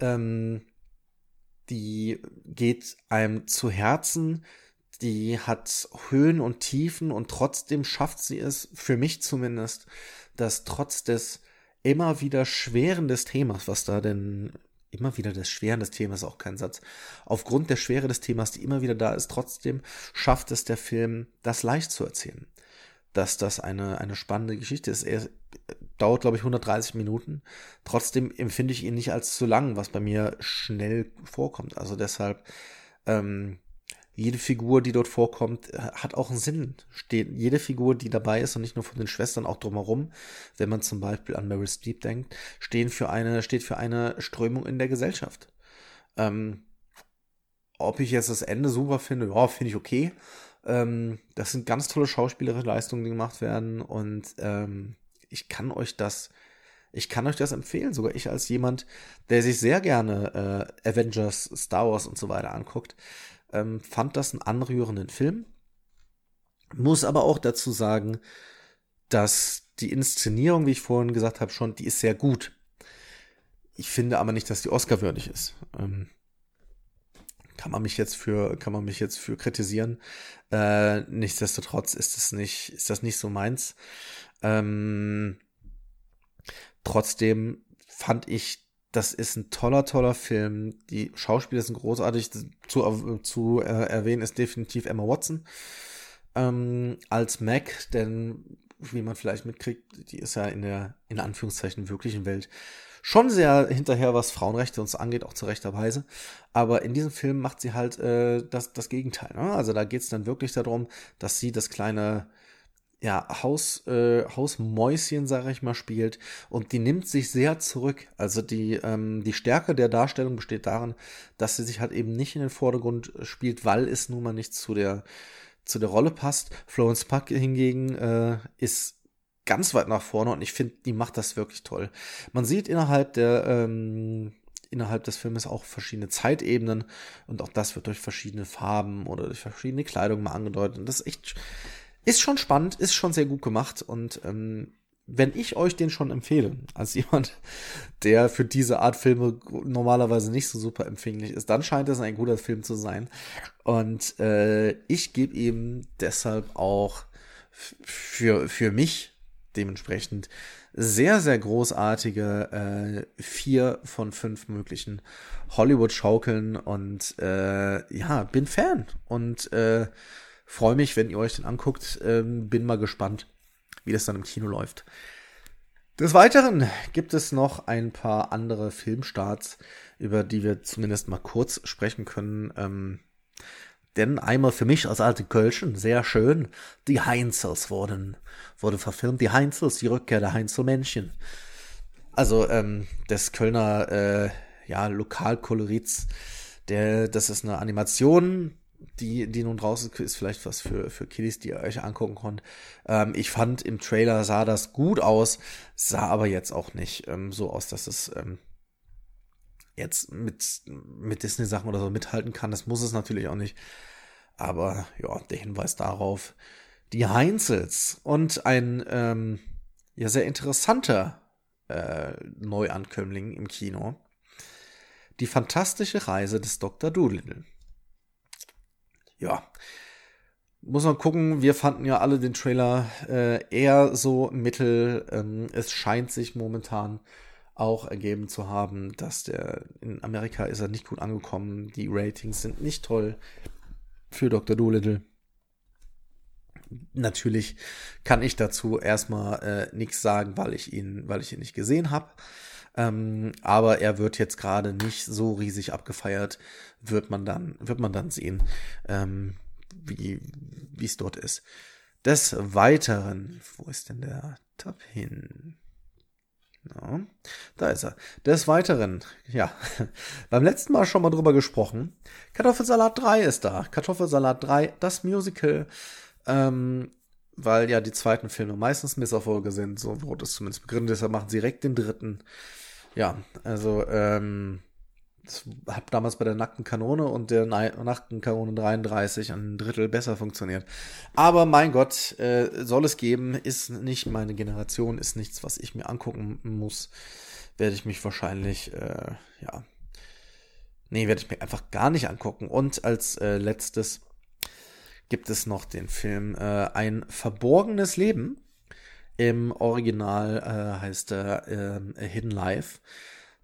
Ähm, die geht einem zu Herzen die hat Höhen und Tiefen und trotzdem schafft sie es, für mich zumindest, dass trotz des immer wieder Schweren des Themas, was da denn immer wieder das Schweren des Themas, auch kein Satz, aufgrund der Schwere des Themas, die immer wieder da ist, trotzdem schafft es der Film, das leicht zu erzählen. Dass das eine, eine spannende Geschichte ist. Er dauert, glaube ich, 130 Minuten. Trotzdem empfinde ich ihn nicht als zu lang, was bei mir schnell vorkommt. Also deshalb, ähm, jede Figur, die dort vorkommt, hat auch einen Sinn. Steht, jede Figur, die dabei ist und nicht nur von den Schwestern, auch drumherum, wenn man zum Beispiel an Meryl Streep denkt, stehen für eine, steht für eine Strömung in der Gesellschaft. Ähm, ob ich jetzt das Ende super finde, ja, finde ich okay. Ähm, das sind ganz tolle schauspielerische Leistungen, die gemacht werden und ähm, ich kann euch das, ich kann euch das empfehlen, sogar ich als jemand, der sich sehr gerne äh, Avengers, Star Wars und so weiter anguckt ähm, fand das einen anrührenden Film. Muss aber auch dazu sagen, dass die Inszenierung, wie ich vorhin gesagt habe, schon, die ist sehr gut. Ich finde aber nicht, dass die Oscar-würdig ist. Ähm, kann man mich jetzt für, kann man mich jetzt für kritisieren. Äh, nichtsdestotrotz ist das nicht, ist das nicht so meins. Ähm, trotzdem fand ich das ist ein toller, toller Film. Die Schauspieler sind großartig. Zu, zu äh, erwähnen ist definitiv Emma Watson ähm, als Mac, denn wie man vielleicht mitkriegt, die ist ja in der, in Anführungszeichen, wirklichen Welt schon sehr hinterher, was Frauenrechte uns angeht, auch zu rechter Weise. Aber in diesem Film macht sie halt äh, das, das Gegenteil. Ne? Also da geht es dann wirklich darum, dass sie das kleine ja, Haus, äh, Hausmäuschen, sage ich mal, spielt. Und die nimmt sich sehr zurück. Also die, ähm, die Stärke der Darstellung besteht darin, dass sie sich halt eben nicht in den Vordergrund spielt, weil es nun mal nicht zu der, zu der Rolle passt. Florence Puck hingegen äh, ist ganz weit nach vorne und ich finde, die macht das wirklich toll. Man sieht innerhalb der, ähm, innerhalb des Filmes auch verschiedene Zeitebenen und auch das wird durch verschiedene Farben oder durch verschiedene Kleidung mal angedeutet. Und das ist echt ist schon spannend, ist schon sehr gut gemacht und ähm, wenn ich euch den schon empfehle, als jemand, der für diese Art Filme normalerweise nicht so super empfänglich ist, dann scheint es ein guter Film zu sein. Und äh, ich gebe ihm deshalb auch für, für mich dementsprechend sehr, sehr großartige äh, vier von fünf möglichen Hollywood-Schaukeln und äh, ja, bin Fan und äh, freue mich, wenn ihr euch den anguckt. Ähm, bin mal gespannt, wie das dann im Kino läuft. Des Weiteren gibt es noch ein paar andere Filmstarts, über die wir zumindest mal kurz sprechen können. Ähm, denn einmal für mich als alte Kölschen, sehr schön, die Heinzels wurden, wurde verfilmt. Die Heinzels, die Rückkehr der Heinzelmännchen. Also ähm, des Kölner äh, ja, Lokalkolorits. Der, das ist eine Animation, die, die nun draußen ist, vielleicht was für, für Kiddies, die ihr euch angucken könnt. Ähm, ich fand im Trailer sah das gut aus, sah aber jetzt auch nicht ähm, so aus, dass es ähm, jetzt mit, mit Disney-Sachen oder so mithalten kann. Das muss es natürlich auch nicht. Aber ja, der Hinweis darauf, die Heinzels und ein ähm, ja sehr interessanter äh, Neuankömmling im Kino. Die fantastische Reise des Dr. Doolittle. Ja, muss man gucken. Wir fanden ja alle den Trailer äh, eher so mittel. Ähm, es scheint sich momentan auch ergeben zu haben, dass der in Amerika ist er nicht gut angekommen. Die Ratings sind nicht toll für Dr. Doolittle. Natürlich kann ich dazu erstmal äh, nichts sagen, weil ich ihn, weil ich ihn nicht gesehen habe. Ähm, aber er wird jetzt gerade nicht so riesig abgefeiert, wird man dann, wird man dann sehen, ähm, wie es dort ist. Des Weiteren, wo ist denn der Tab hin? Ja, da ist er. Des Weiteren, ja, beim letzten Mal schon mal drüber gesprochen. Kartoffelsalat 3 ist da. Kartoffelsalat 3, das Musical. Ähm, weil ja die zweiten Filme meistens Misserfolge sind, so wurde es zumindest begründet. Deshalb machen sie direkt den dritten. Ja, also, ähm, hat damals bei der nackten Kanone und der nackten Kanone 33 ein Drittel besser funktioniert. Aber mein Gott, äh, soll es geben, ist nicht meine Generation, ist nichts, was ich mir angucken muss. Werde ich mich wahrscheinlich, äh, ja. Nee, werde ich mir einfach gar nicht angucken. Und als äh, letztes gibt es noch den Film äh, Ein verborgenes Leben. Im Original äh, heißt er äh, Hidden Life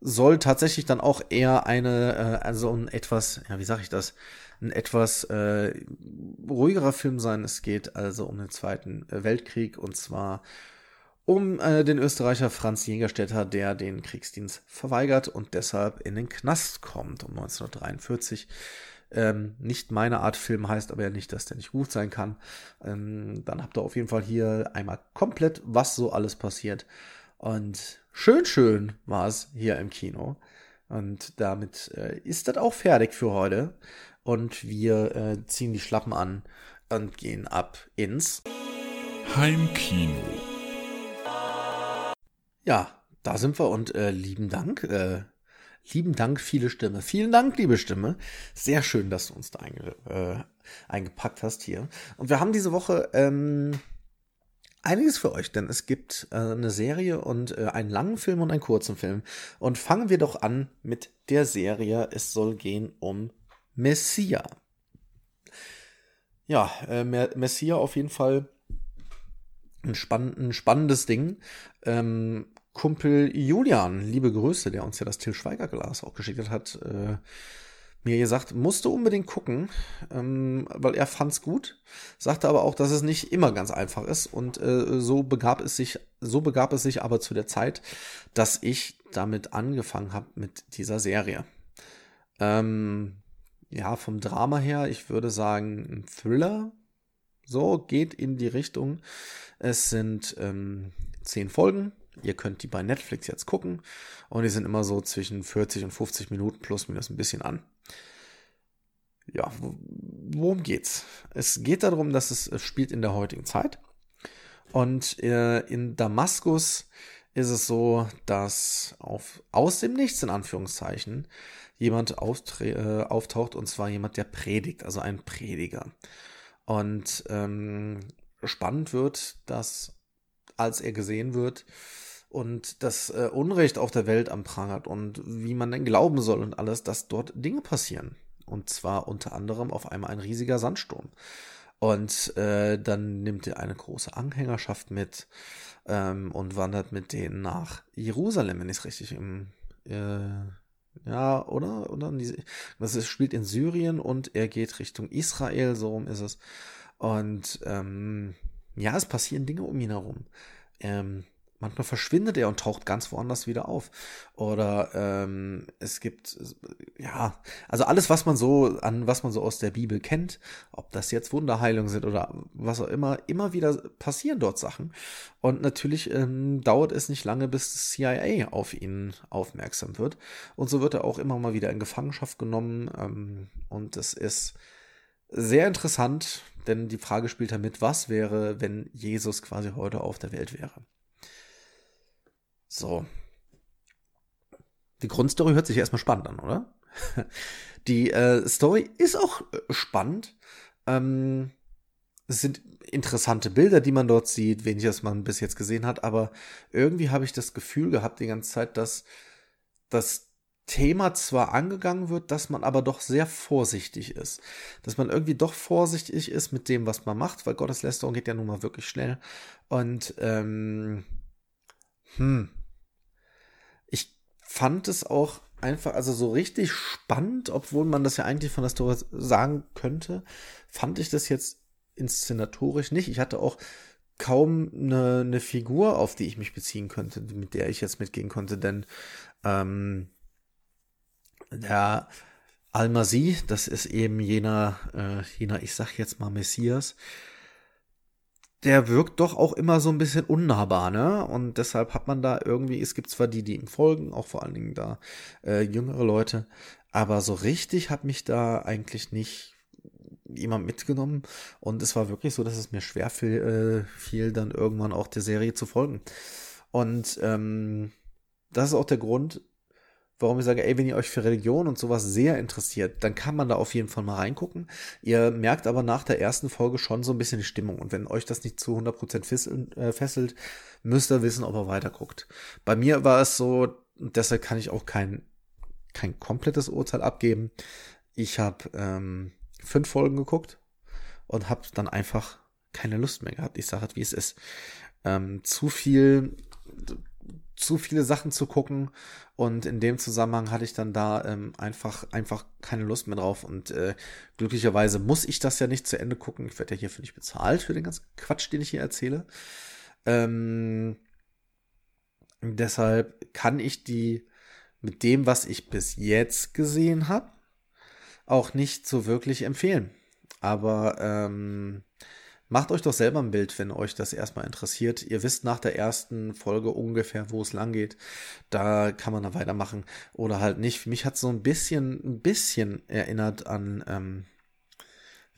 soll tatsächlich dann auch eher eine, äh, also ein etwas, ja, wie sag ich das, ein etwas äh, ruhigerer Film sein. Es geht also um den Zweiten Weltkrieg und zwar um äh, den Österreicher Franz Jägerstätter, der den Kriegsdienst verweigert und deshalb in den Knast kommt um 1943. Ähm, nicht meine Art Film heißt aber ja nicht, dass der nicht gut sein kann. Ähm, dann habt ihr auf jeden Fall hier einmal komplett, was so alles passiert. Und schön, schön war es hier im Kino. Und damit äh, ist das auch fertig für heute. Und wir äh, ziehen die Schlappen an und gehen ab ins Heimkino. Ja, da sind wir und äh, lieben Dank. Äh, lieben Dank, viele Stimme. Vielen Dank, liebe Stimme. Sehr schön, dass du uns da einge äh, eingepackt hast hier. Und wir haben diese Woche ähm, einiges für euch, denn es gibt äh, eine Serie und äh, einen langen Film und einen kurzen Film. Und fangen wir doch an mit der Serie. Es soll gehen um Messia. Ja, äh, Messia auf jeden Fall ein, spann ein spannendes Ding. Ähm, Kumpel Julian, liebe Grüße, der uns ja das Till Schweiger Glas auch geschickt hat, äh, mir gesagt, musste unbedingt gucken, ähm, weil er fand's gut, sagte aber auch, dass es nicht immer ganz einfach ist und äh, so begab es sich, so begab es sich aber zu der Zeit, dass ich damit angefangen habe mit dieser Serie. Ähm, ja, vom Drama her, ich würde sagen, ein Thriller. So geht in die Richtung. Es sind ähm, zehn Folgen. Ihr könnt die bei Netflix jetzt gucken. Und die sind immer so zwischen 40 und 50 Minuten plus minus ein bisschen an ja, worum geht's? Es geht darum, dass es, spielt in der heutigen Zeit. Und äh, in Damaskus ist es so, dass auf, aus dem Nichts, in Anführungszeichen, jemand äh, auftaucht, und zwar jemand, der predigt, also ein Prediger. Und ähm, spannend wird, dass als er gesehen wird und das äh, Unrecht auf der Welt am Prangert und wie man denn glauben soll und alles, dass dort Dinge passieren. Und zwar unter anderem auf einmal ein riesiger Sandsturm. Und äh, dann nimmt er eine große Anhängerschaft mit. ähm, und wandert mit denen nach Jerusalem, wenn ich es richtig im äh, ja, oder? oder das ist, spielt in Syrien und er geht Richtung Israel, so rum ist es. Und ähm, ja, es passieren Dinge um ihn herum. Ähm, manchmal verschwindet er und taucht ganz woanders wieder auf. Oder ähm, es gibt, ja, also alles, was man so, an was man so aus der Bibel kennt, ob das jetzt Wunderheilung sind oder was auch immer, immer wieder passieren dort Sachen. Und natürlich ähm, dauert es nicht lange, bis das CIA auf ihn aufmerksam wird. Und so wird er auch immer mal wieder in Gefangenschaft genommen. Ähm, und es ist sehr interessant, denn die Frage spielt damit, was wäre, wenn Jesus quasi heute auf der Welt wäre. So. Die Grundstory hört sich erstmal spannend an, oder? Die äh, Story ist auch äh, spannend. Ähm, es sind interessante Bilder, die man dort sieht, wenig, was man bis jetzt gesehen hat, aber irgendwie habe ich das Gefühl gehabt die ganze Zeit, dass das Thema zwar angegangen wird, dass man aber doch sehr vorsichtig ist. Dass man irgendwie doch vorsichtig ist mit dem, was man macht, weil Gotteslästerung geht ja nun mal wirklich schnell. Und ähm, hm, fand es auch einfach, also so richtig spannend, obwohl man das ja eigentlich von der Story sagen könnte, fand ich das jetzt inszenatorisch nicht. Ich hatte auch kaum eine, eine Figur, auf die ich mich beziehen könnte, mit der ich jetzt mitgehen konnte, denn ähm, der Al-Masi, das ist eben jener, äh, jener, ich sag jetzt mal Messias, der wirkt doch auch immer so ein bisschen unnahbar, ne? Und deshalb hat man da irgendwie, es gibt zwar die, die ihm folgen, auch vor allen Dingen da äh, jüngere Leute, aber so richtig hat mich da eigentlich nicht jemand mitgenommen und es war wirklich so, dass es mir schwer fiel, äh, fiel dann irgendwann auch der Serie zu folgen. Und ähm, das ist auch der Grund, warum ich sage, ey, wenn ihr euch für Religion und sowas sehr interessiert, dann kann man da auf jeden Fall mal reingucken. Ihr merkt aber nach der ersten Folge schon so ein bisschen die Stimmung. Und wenn euch das nicht zu 100% fesselt, äh, fesselt müsst ihr wissen, ob er weiterguckt. Bei mir war es so, deshalb kann ich auch kein, kein komplettes Urteil abgeben. Ich habe ähm, fünf Folgen geguckt und habe dann einfach keine Lust mehr gehabt. Ich sage halt, wie es ist. Ähm, zu viel zu viele Sachen zu gucken und in dem Zusammenhang hatte ich dann da ähm, einfach einfach keine Lust mehr drauf und äh, glücklicherweise muss ich das ja nicht zu Ende gucken. Ich werde ja hierfür nicht bezahlt für den ganzen Quatsch, den ich hier erzähle. Ähm, deshalb kann ich die mit dem, was ich bis jetzt gesehen habe, auch nicht so wirklich empfehlen. Aber ähm, Macht euch doch selber ein Bild, wenn euch das erstmal interessiert. Ihr wisst nach der ersten Folge ungefähr, wo es lang geht. Da kann man dann weitermachen oder halt nicht. Mich hat so ein bisschen, ein bisschen erinnert an, ähm,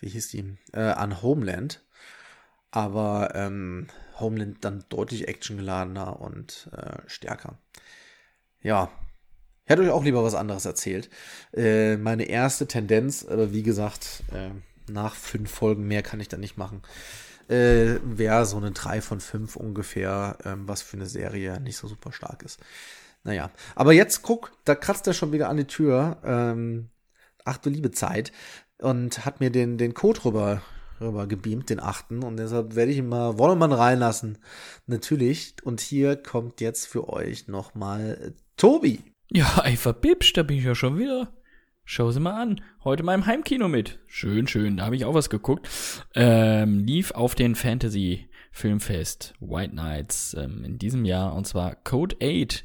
wie hieß die? Äh, an Homeland. Aber ähm, Homeland dann deutlich actiongeladener und äh, stärker. Ja, hätte euch auch lieber was anderes erzählt. Äh, meine erste Tendenz, aber wie gesagt, äh, nach fünf Folgen mehr kann ich da nicht machen. Äh, Wäre so eine 3 von 5 ungefähr, ähm, was für eine Serie nicht so super stark ist. Naja, aber jetzt guck, da kratzt er schon wieder an die Tür. Ähm, ach du liebe Zeit. Und hat mir den, den Code rüber, rüber gebeamt, den achten. Und deshalb werde ich ihn mal Wollemann reinlassen. Natürlich. Und hier kommt jetzt für euch nochmal äh, Tobi. Ja, ey, verbibsch, da bin ich ja schon wieder. Schau sie mal an. Heute mal im Heimkino mit. Schön, schön. Da habe ich auch was geguckt. Ähm, lief auf den Fantasy Filmfest White Nights ähm, in diesem Jahr und zwar Code 8.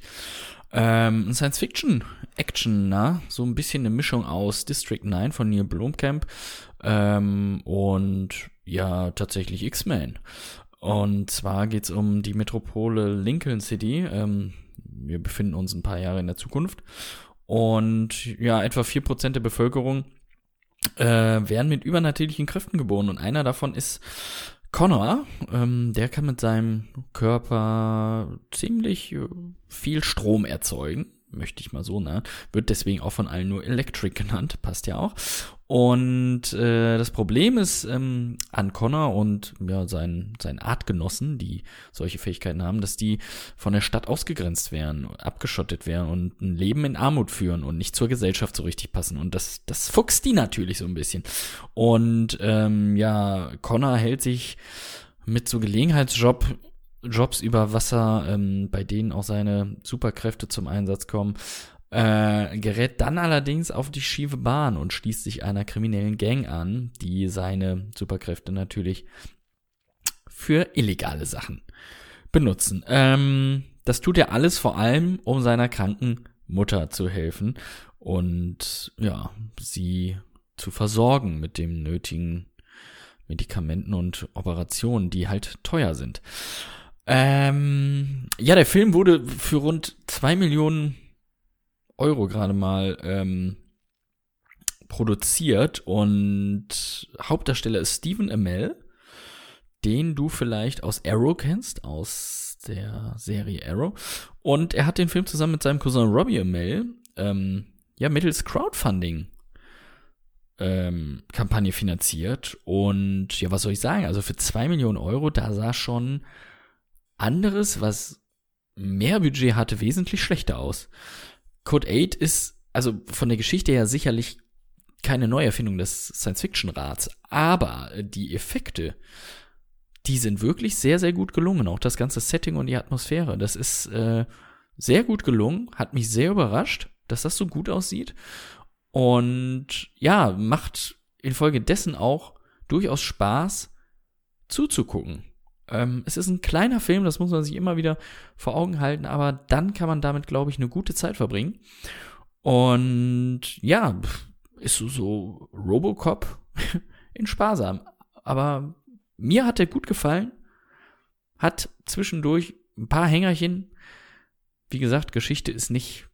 Ähm, Science Fiction Action, na, so ein bisschen eine Mischung aus District 9 von Neil Blomkamp ähm, und ja, tatsächlich X-Men. Und zwar geht's um die Metropole Lincoln City. Ähm, wir befinden uns ein paar Jahre in der Zukunft und ja, etwa vier Prozent der Bevölkerung äh, werden mit übernatürlichen Kräften geboren. Und einer davon ist Connor. Ähm, der kann mit seinem Körper ziemlich äh, viel Strom erzeugen möchte ich mal so, ne? Wird deswegen auch von allen nur Electric genannt, passt ja auch. Und äh, das Problem ist ähm, an Connor und ja, seinen, seinen Artgenossen, die solche Fähigkeiten haben, dass die von der Stadt ausgegrenzt werden, abgeschottet werden und ein Leben in Armut führen und nicht zur Gesellschaft so richtig passen. Und das, das fuchst die natürlich so ein bisschen. Und ähm, ja, Connor hält sich mit so Gelegenheitsjob Jobs über Wasser, ähm, bei denen auch seine Superkräfte zum Einsatz kommen, äh, gerät dann allerdings auf die schiefe Bahn und schließt sich einer kriminellen Gang an, die seine Superkräfte natürlich für illegale Sachen benutzen. Ähm, das tut er alles vor allem, um seiner kranken Mutter zu helfen und ja, sie zu versorgen mit dem nötigen Medikamenten und Operationen, die halt teuer sind. Ähm, ja, der Film wurde für rund zwei Millionen Euro gerade mal ähm, produziert und Hauptdarsteller ist Stephen Amell, den du vielleicht aus Arrow kennst, aus der Serie Arrow. Und er hat den Film zusammen mit seinem Cousin Robbie Amell, ähm, ja, mittels Crowdfunding ähm, Kampagne finanziert. Und ja, was soll ich sagen? Also für zwei Millionen Euro, da sah schon anderes, was mehr Budget hatte, wesentlich schlechter aus. Code 8 ist also von der Geschichte her sicherlich keine Neuerfindung des Science-Fiction-Rats, aber die Effekte, die sind wirklich sehr, sehr gut gelungen. Auch das ganze Setting und die Atmosphäre, das ist äh, sehr gut gelungen, hat mich sehr überrascht, dass das so gut aussieht. Und ja, macht infolgedessen auch durchaus Spaß zuzugucken. Ähm, es ist ein kleiner Film, das muss man sich immer wieder vor Augen halten, aber dann kann man damit, glaube ich, eine gute Zeit verbringen. Und ja, ist so, so Robocop in sparsam. Aber mir hat er gut gefallen. Hat zwischendurch ein paar Hängerchen. Wie gesagt, Geschichte ist nicht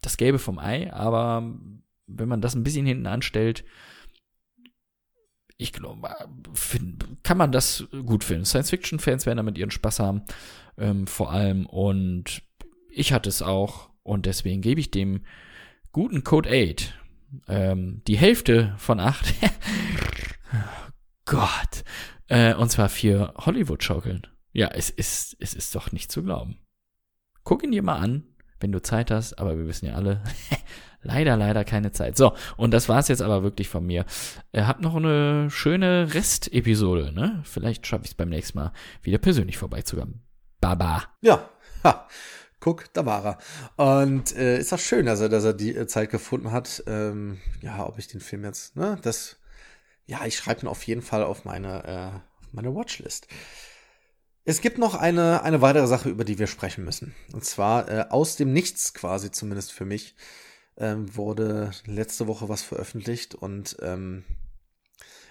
das Gelbe vom Ei, aber wenn man das ein bisschen hinten anstellt, ich glaube, kann man das gut finden. Science-Fiction-Fans werden damit ihren Spaß haben, ähm, vor allem. Und ich hatte es auch. Und deswegen gebe ich dem guten Code 8 ähm, die Hälfte von 8. Gott. Äh, und zwar für Hollywood-Schaukeln. Ja, es ist, es ist doch nicht zu glauben. Guck ihn dir mal an, wenn du Zeit hast, aber wir wissen ja alle, leider, leider keine Zeit. So, und das war's jetzt aber wirklich von mir. Äh, hab noch eine schöne Restepisode, ne? Vielleicht schaffe ich es beim nächsten Mal wieder persönlich vorbeizukommen. Baba. Ja, ha. Guck, da war er. Und äh, ist das schön, dass er, dass er die äh, Zeit gefunden hat. Ähm, ja, ob ich den Film jetzt, ne, das, ja, ich schreibe ihn auf jeden Fall auf meine, äh, meine Watchlist. Es gibt noch eine, eine weitere Sache, über die wir sprechen müssen. Und zwar äh, aus dem Nichts quasi, zumindest für mich ähm, wurde letzte Woche was veröffentlicht und ähm,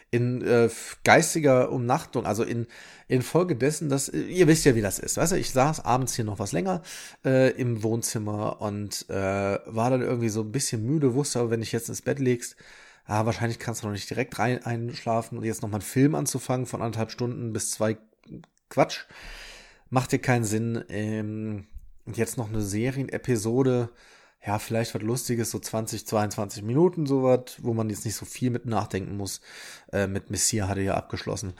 in äh, geistiger Umnachtung, also in, in Folge dessen, dass ihr wisst ja, wie das ist. Weißt du, ich saß abends hier noch was länger äh, im Wohnzimmer und äh, war dann irgendwie so ein bisschen müde, wusste aber, wenn ich jetzt ins Bett legst, ah, wahrscheinlich kannst du noch nicht direkt rein einschlafen und jetzt noch mal einen Film anzufangen von anderthalb Stunden bis zwei Quatsch. Macht dir keinen Sinn. Ähm, und jetzt noch eine Serienepisode ja, vielleicht was Lustiges, so 20, 22 Minuten, sowas, wo man jetzt nicht so viel mit nachdenken muss. Äh, mit Messiah hatte ja abgeschlossen.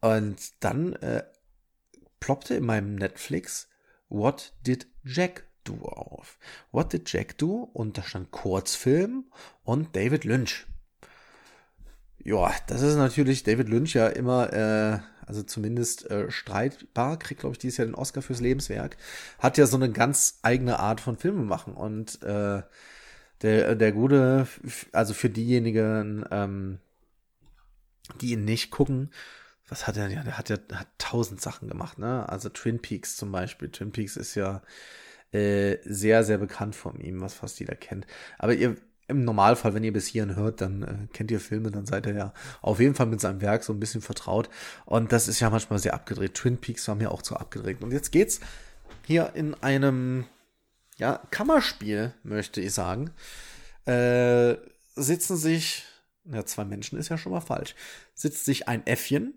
Und dann äh, ploppte in meinem Netflix What Did Jack Do auf. What Did Jack Do? Und da stand Kurzfilm und David Lynch. Ja, das ist natürlich David Lynch ja immer äh, also zumindest äh, streitbar, kriegt, glaube ich, dieses Jahr den Oscar fürs Lebenswerk, hat ja so eine ganz eigene Art von Filme machen. Und äh, der, der gute, also für diejenigen, ähm, die ihn nicht gucken, was hat er ja, der hat ja hat tausend Sachen gemacht, ne? Also Twin Peaks zum Beispiel. Twin Peaks ist ja äh, sehr, sehr bekannt von ihm, was fast jeder kennt. Aber ihr, im Normalfall, wenn ihr bis hierhin hört, dann äh, kennt ihr Filme, dann seid ihr ja auf jeden Fall mit seinem Werk so ein bisschen vertraut. Und das ist ja manchmal sehr abgedreht. Twin Peaks war mir auch zu abgedreht. Und jetzt geht's hier in einem ja, Kammerspiel, möchte ich sagen. Äh, sitzen sich, ja, zwei Menschen ist ja schon mal falsch, sitzt sich ein Äffchen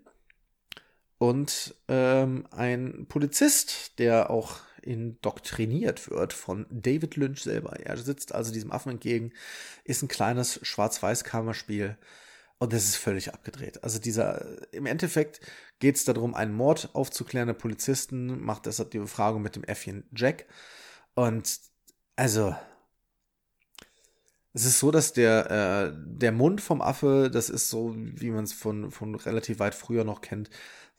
und ähm, ein Polizist, der auch indoktriniert wird von David Lynch selber. Er sitzt also diesem Affen entgegen, ist ein kleines Schwarz-Weiß-Kammerspiel und das ist völlig abgedreht. Also dieser, im Endeffekt geht es darum, einen Mord aufzuklären. Der Polizisten macht deshalb die Befragung mit dem Äffchen Jack und also es ist so, dass der, äh, der Mund vom Affe, das ist so, wie man es von, von relativ weit früher noch kennt.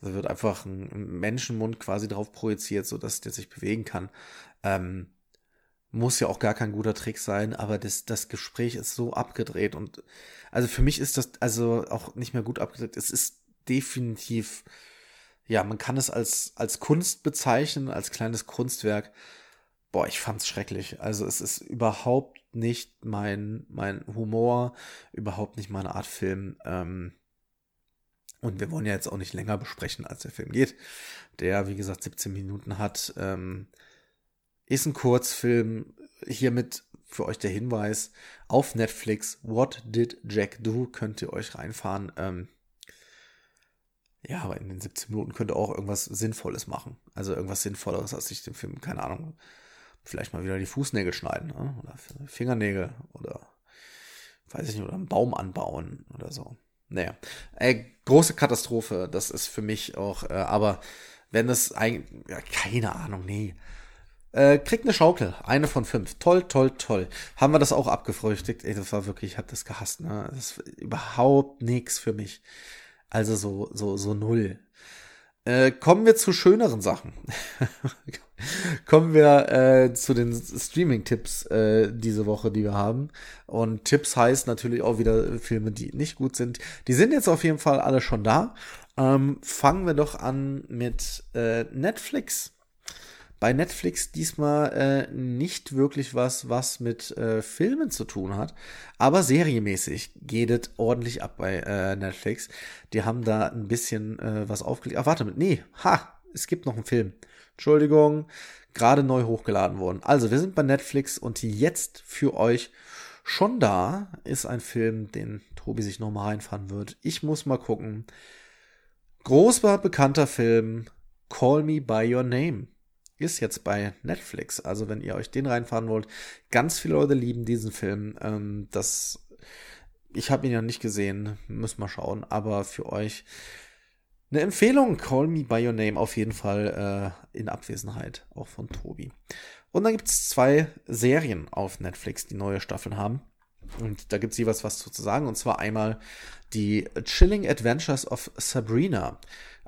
Da wird einfach ein Menschenmund quasi drauf projiziert, so dass der sich bewegen kann. Ähm, muss ja auch gar kein guter Trick sein, aber das, das Gespräch ist so abgedreht und also für mich ist das also auch nicht mehr gut abgedreht. Es ist definitiv, ja, man kann es als, als Kunst bezeichnen, als kleines Kunstwerk. Boah, ich fand's schrecklich. Also es ist überhaupt nicht mein, mein Humor, überhaupt nicht meine Art Film. Ähm, und wir wollen ja jetzt auch nicht länger besprechen, als der Film geht. Der, wie gesagt, 17 Minuten hat. Ähm, ist ein Kurzfilm. Hiermit für euch der Hinweis auf Netflix. What Did Jack Do? Könnt ihr euch reinfahren. Ähm, ja, aber in den 17 Minuten könnt ihr auch irgendwas Sinnvolles machen. Also irgendwas Sinnvolleres, als sich den Film, keine Ahnung, vielleicht mal wieder die Fußnägel schneiden ne? oder Fingernägel oder weiß ich nicht, oder einen Baum anbauen oder so. Naja, äh, große Katastrophe, das ist für mich auch, äh, aber wenn es eigentlich, ja, keine Ahnung, nee. Äh, kriegt eine Schaukel, eine von fünf. Toll, toll, toll. Haben wir das auch abgefrühstückt? Ey, das war wirklich, ich hab das gehasst, ne? Das ist überhaupt nichts für mich. Also so, so, so null. Äh, kommen wir zu schöneren Sachen. kommen wir äh, zu den Streaming-Tipps äh, diese Woche, die wir haben. Und Tipps heißt natürlich auch wieder Filme, die nicht gut sind. Die sind jetzt auf jeden Fall alle schon da. Ähm, fangen wir doch an mit äh, Netflix bei Netflix diesmal äh, nicht wirklich was, was mit äh, Filmen zu tun hat, aber serienmäßig geht es ordentlich ab bei äh, Netflix. Die haben da ein bisschen äh, was aufgelegt. Ach, warte, nee, ha, es gibt noch einen Film. Entschuldigung, gerade neu hochgeladen worden. Also, wir sind bei Netflix und jetzt für euch schon da ist ein Film, den Tobi sich nochmal reinfahren wird. Ich muss mal gucken. Großer, bekannter Film, Call Me By Your Name ist jetzt bei Netflix. Also wenn ihr euch den reinfahren wollt, ganz viele Leute lieben diesen Film. Ähm, das, ich habe ihn ja nicht gesehen, müssen wir schauen. Aber für euch eine Empfehlung, Call Me By Your Name auf jeden Fall äh, in Abwesenheit, auch von Tobi. Und dann gibt es zwei Serien auf Netflix, die neue Staffeln haben. Und da gibt es jeweils was zu sagen. Und zwar einmal die Chilling Adventures of Sabrina.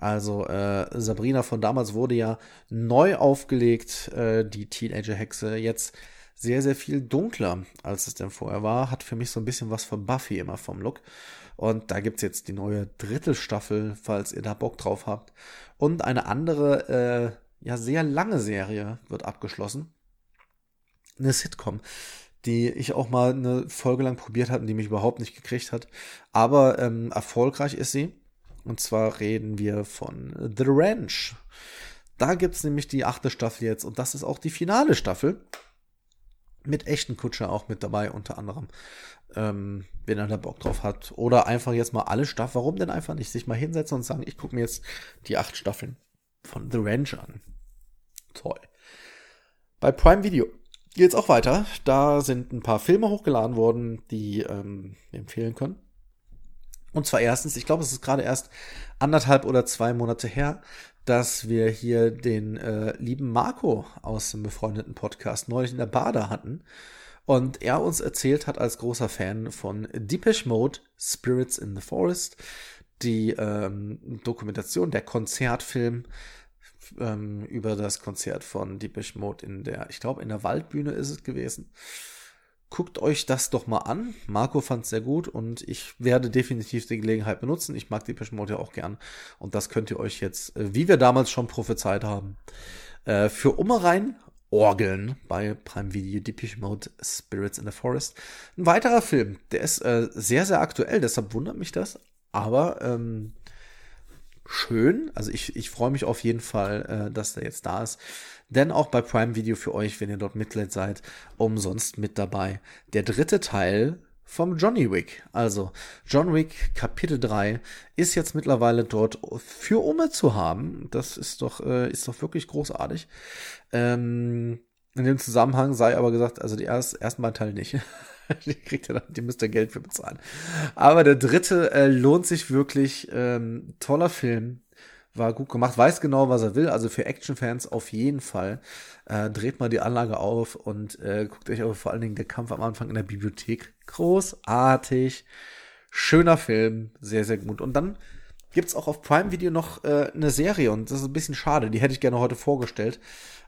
Also äh, Sabrina von damals wurde ja neu aufgelegt, äh, die Teenager-Hexe. Jetzt sehr, sehr viel dunkler, als es denn vorher war. Hat für mich so ein bisschen was von Buffy immer vom Look. Und da gibt's jetzt die neue dritte Staffel, falls ihr da Bock drauf habt. Und eine andere, äh, ja, sehr lange Serie wird abgeschlossen. Eine Sitcom die ich auch mal eine Folge lang probiert hatte und die mich überhaupt nicht gekriegt hat. Aber ähm, erfolgreich ist sie. Und zwar reden wir von The Ranch. Da gibt es nämlich die achte Staffel jetzt und das ist auch die finale Staffel. Mit echten Kutscher auch mit dabei, unter anderem. Ähm, wenn er da Bock drauf hat. Oder einfach jetzt mal alle Staffeln. Warum denn einfach nicht sich mal hinsetzen und sagen, ich gucke mir jetzt die acht Staffeln von The Ranch an. Toll. Bei Prime Video geht's auch weiter. Da sind ein paar Filme hochgeladen worden, die ähm, empfehlen können. Und zwar erstens, ich glaube, es ist gerade erst anderthalb oder zwei Monate her, dass wir hier den äh, lieben Marco aus dem befreundeten Podcast neulich in der Bade hatten. Und er uns erzählt hat als großer Fan von Deepish Mode Spirits in the Forest, die ähm, Dokumentation, der Konzertfilm ähm, über das Konzert von Deepish Mode in der, ich glaube, in der Waldbühne ist es gewesen. Guckt euch das doch mal an. Marco fand es sehr gut und ich werde definitiv die Gelegenheit benutzen. Ich mag Deepish Mode ja auch gern. Und das könnt ihr euch jetzt, äh, wie wir damals schon prophezeit haben, äh, für Ummerein Orgeln bei Prime Video Deepish Mode Spirits in the Forest. Ein weiterer Film, der ist äh, sehr, sehr aktuell, deshalb wundert mich das. Aber ähm, schön. Also ich, ich freue mich auf jeden Fall, äh, dass der jetzt da ist. Denn auch bei Prime Video für euch, wenn ihr dort Mitglied seid, umsonst mit dabei. Der dritte Teil vom Johnny Wick. Also John Wick Kapitel 3 ist jetzt mittlerweile dort für Umme zu haben. Das ist doch, äh, ist doch wirklich großartig. Ähm, in dem Zusammenhang sei aber gesagt, also die erst, ersten beiden Teile nicht. die kriegt ihr dann, die müsst ihr Geld für bezahlen. Aber der dritte äh, lohnt sich wirklich. Ähm, toller Film. War gut gemacht, weiß genau, was er will. Also für Actionfans auf jeden Fall. Äh, dreht mal die Anlage auf und äh, guckt euch aber vor allen Dingen der Kampf am Anfang in der Bibliothek. Großartig. Schöner Film. Sehr, sehr gut. Und dann gibt's auch auf Prime Video noch äh, eine Serie und das ist ein bisschen schade. Die hätte ich gerne heute vorgestellt.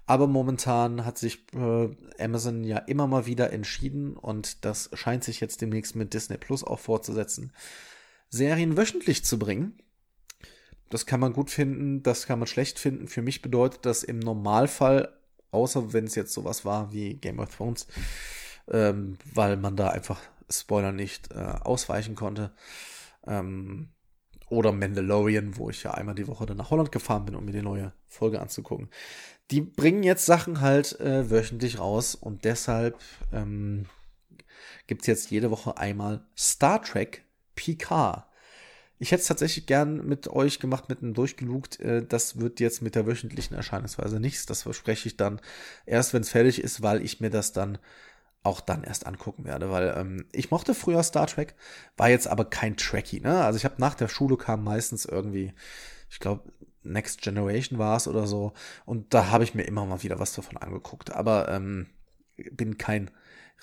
Aber momentan hat sich äh, Amazon ja immer mal wieder entschieden und das scheint sich jetzt demnächst mit Disney Plus auch fortzusetzen, Serien wöchentlich zu bringen. Das kann man gut finden, das kann man schlecht finden. Für mich bedeutet das im Normalfall, außer wenn es jetzt sowas war wie Game of Thrones, ähm, weil man da einfach Spoiler nicht äh, ausweichen konnte. Ähm, oder Mandalorian, wo ich ja einmal die Woche dann nach Holland gefahren bin, um mir die neue Folge anzugucken. Die bringen jetzt Sachen halt äh, wöchentlich raus und deshalb ähm, gibt es jetzt jede Woche einmal Star Trek Picard. Ich hätte es tatsächlich gern mit euch gemacht, mit einem durchgelugt. Äh, das wird jetzt mit der wöchentlichen Erscheinungsweise nichts. Das verspreche ich dann erst, wenn es fertig ist, weil ich mir das dann auch dann erst angucken werde, weil ähm, ich mochte früher Star Trek, war jetzt aber kein Trekkie, ne? Also ich habe nach der Schule kam meistens irgendwie, ich glaube, Next Generation war es oder so, und da habe ich mir immer mal wieder was davon angeguckt, aber ähm, bin kein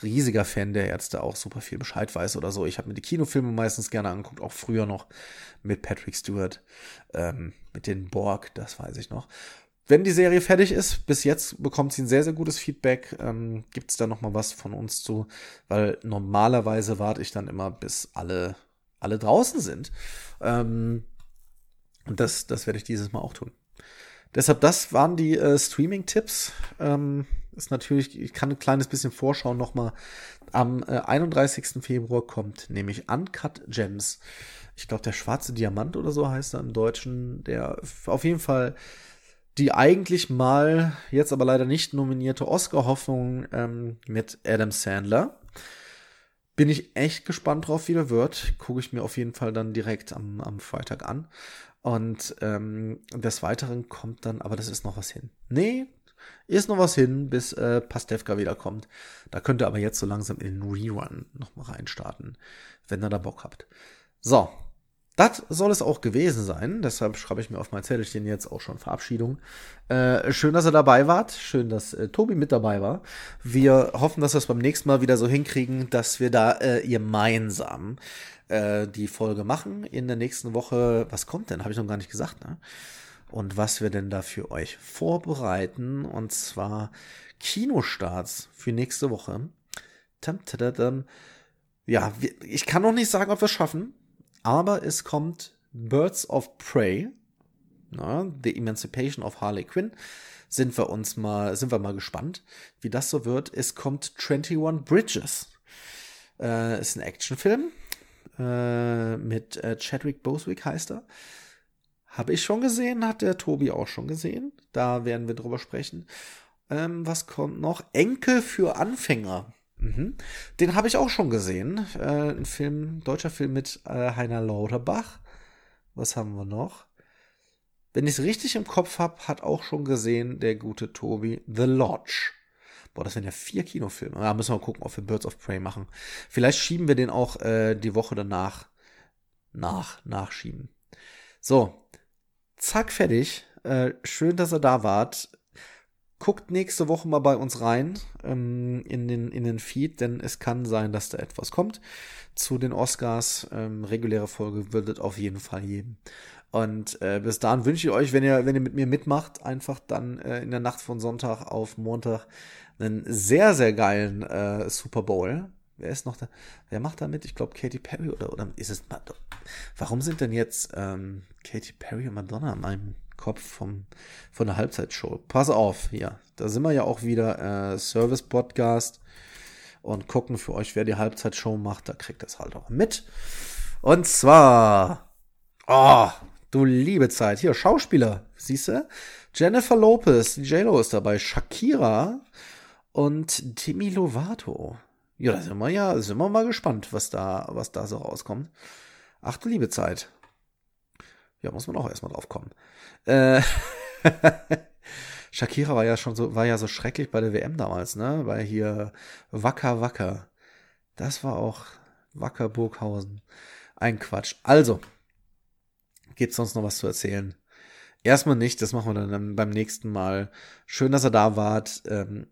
riesiger Fan, der Ärzte auch super viel Bescheid weiß oder so. Ich habe mir die Kinofilme meistens gerne angeguckt, auch früher noch mit Patrick Stewart, ähm, mit den Borg, das weiß ich noch. Wenn die Serie fertig ist, bis jetzt bekommt sie ein sehr, sehr gutes Feedback. Ähm, Gibt es da noch mal was von uns zu? Weil normalerweise warte ich dann immer, bis alle, alle draußen sind. Ähm, und das, das werde ich dieses Mal auch tun. Deshalb, das waren die äh, Streaming-Tipps. Ähm, ist natürlich, ich kann ein kleines bisschen vorschauen nochmal. Am äh, 31. Februar kommt nämlich Uncut Gems. Ich glaube, der schwarze Diamant oder so heißt er im Deutschen. Der auf jeden Fall die eigentlich mal, jetzt aber leider nicht nominierte Oscar-Hoffnung ähm, mit Adam Sandler. Bin ich echt gespannt drauf, wie der wird. Gucke ich mir auf jeden Fall dann direkt am, am Freitag an. Und ähm, des Weiteren kommt dann, aber das ist noch was hin. Nee, ist noch was hin, bis äh, Pastewka wiederkommt. Da könnt ihr aber jetzt so langsam in den Rerun noch mal reinstarten, wenn ihr da Bock habt. So, das soll es auch gewesen sein. Deshalb schreibe ich mir auf mein Zettelchen jetzt auch schon Verabschiedung. Äh, schön, dass ihr dabei wart. Schön, dass äh, Tobi mit dabei war. Wir hoffen, dass wir es beim nächsten Mal wieder so hinkriegen, dass wir da äh, gemeinsam äh, die Folge machen. In der nächsten Woche, was kommt denn? Habe ich noch gar nicht gesagt, ne? Und was wir denn da für euch vorbereiten. Und zwar Kinostarts für nächste Woche. Ja, ich kann noch nicht sagen, ob wir es schaffen. Aber es kommt Birds of Prey, na, The Emancipation of Harley Quinn. Sind wir uns mal, sind wir mal gespannt, wie das so wird. Es kommt 21 Bridges. Äh, ist ein Actionfilm äh, mit äh, Chadwick Boswick heißt er. Habe ich schon gesehen, hat der Tobi auch schon gesehen. Da werden wir drüber sprechen. Ähm, was kommt noch? Enkel für Anfänger. Mhm. Den habe ich auch schon gesehen. Äh, ein Film, deutscher Film mit äh, Heiner Lauterbach. Was haben wir noch? Wenn ich es richtig im Kopf habe, hat auch schon gesehen der gute Tobi The Lodge. Boah, das wären ja vier Kinofilme. Da müssen wir gucken, ob wir Birds of Prey machen. Vielleicht schieben wir den auch äh, die Woche danach nach, nachschieben. So, zack, fertig. Äh, schön, dass ihr da wart. Guckt nächste Woche mal bei uns rein ähm, in, den, in den Feed, denn es kann sein, dass da etwas kommt zu den Oscars. Ähm, reguläre Folge würdet auf jeden Fall geben. Und äh, bis dahin wünsche ich euch, wenn ihr, wenn ihr mit mir mitmacht, einfach dann äh, in der Nacht von Sonntag auf Montag einen sehr, sehr geilen äh, Super Bowl. Wer ist noch da? Wer macht da mit? Ich glaube Katy Perry oder, oder ist es Madonna? Warum sind denn jetzt ähm, Katy Perry und Madonna in meinem Kopf vom, von der Halbzeitshow. Pass auf, hier. Da sind wir ja auch wieder äh, Service-Podcast und gucken für euch, wer die Halbzeitshow macht. Da kriegt das halt auch mit. Und zwar, oh, du liebe Zeit. Hier, Schauspieler, siehst du? Jennifer Lopez, JLo ist dabei, Shakira und Demi Lovato. Ja, da sind wir ja, sind wir mal gespannt, was da, was da so rauskommt. Ach du liebe Zeit. Ja, muss man auch erstmal drauf kommen. Äh, Shakira war ja schon so, war ja so schrecklich bei der WM damals, ne? Weil hier Wacker Wacker. Das war auch Wacker Burghausen. Ein Quatsch. Also, gibt's sonst noch was zu erzählen? erstmal nicht. Das machen wir dann beim nächsten Mal. Schön, dass ihr da wart. Ähm,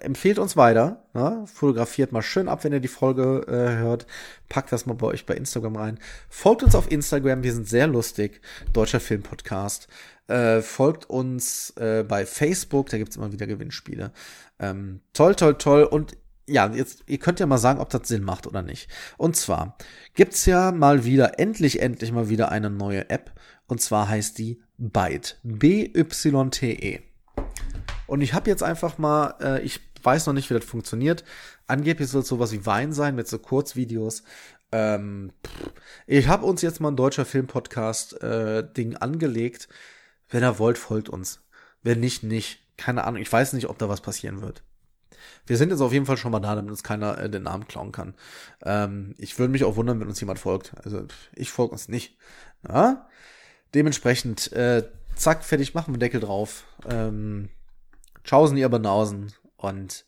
empfehlt uns weiter. Ne? Fotografiert mal schön ab, wenn ihr die Folge äh, hört. Packt das mal bei euch bei Instagram rein. Folgt uns auf Instagram. Wir sind sehr lustig. Deutscher Filmpodcast. Äh, folgt uns äh, bei Facebook. Da gibt's immer wieder Gewinnspiele. Ähm, toll, toll, toll. Und ja, jetzt, ihr könnt ja mal sagen, ob das Sinn macht oder nicht. Und zwar gibt's ja mal wieder, endlich, endlich mal wieder eine neue App. Und zwar heißt die Byte. B-Y-T-E. Und ich habe jetzt einfach mal, äh, ich weiß noch nicht, wie das funktioniert. Angeblich soll es sowas wie Wein sein mit so Kurzvideos. Ähm, ich habe uns jetzt mal ein deutscher Filmpodcast-Ding äh, angelegt. Wenn ihr wollt, folgt uns. Wenn nicht, nicht. Keine Ahnung. Ich weiß nicht, ob da was passieren wird. Wir sind jetzt auf jeden Fall schon mal da, damit uns keiner äh, den Namen klauen kann. Ähm, ich würde mich auch wundern, wenn uns jemand folgt. Also ich folge uns nicht. Ja? Dementsprechend, äh, zack, fertig, machen wir Deckel drauf. Ähm, Tschaußen, ihr Banausen und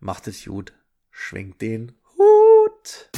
macht es gut. Schwingt den Hut.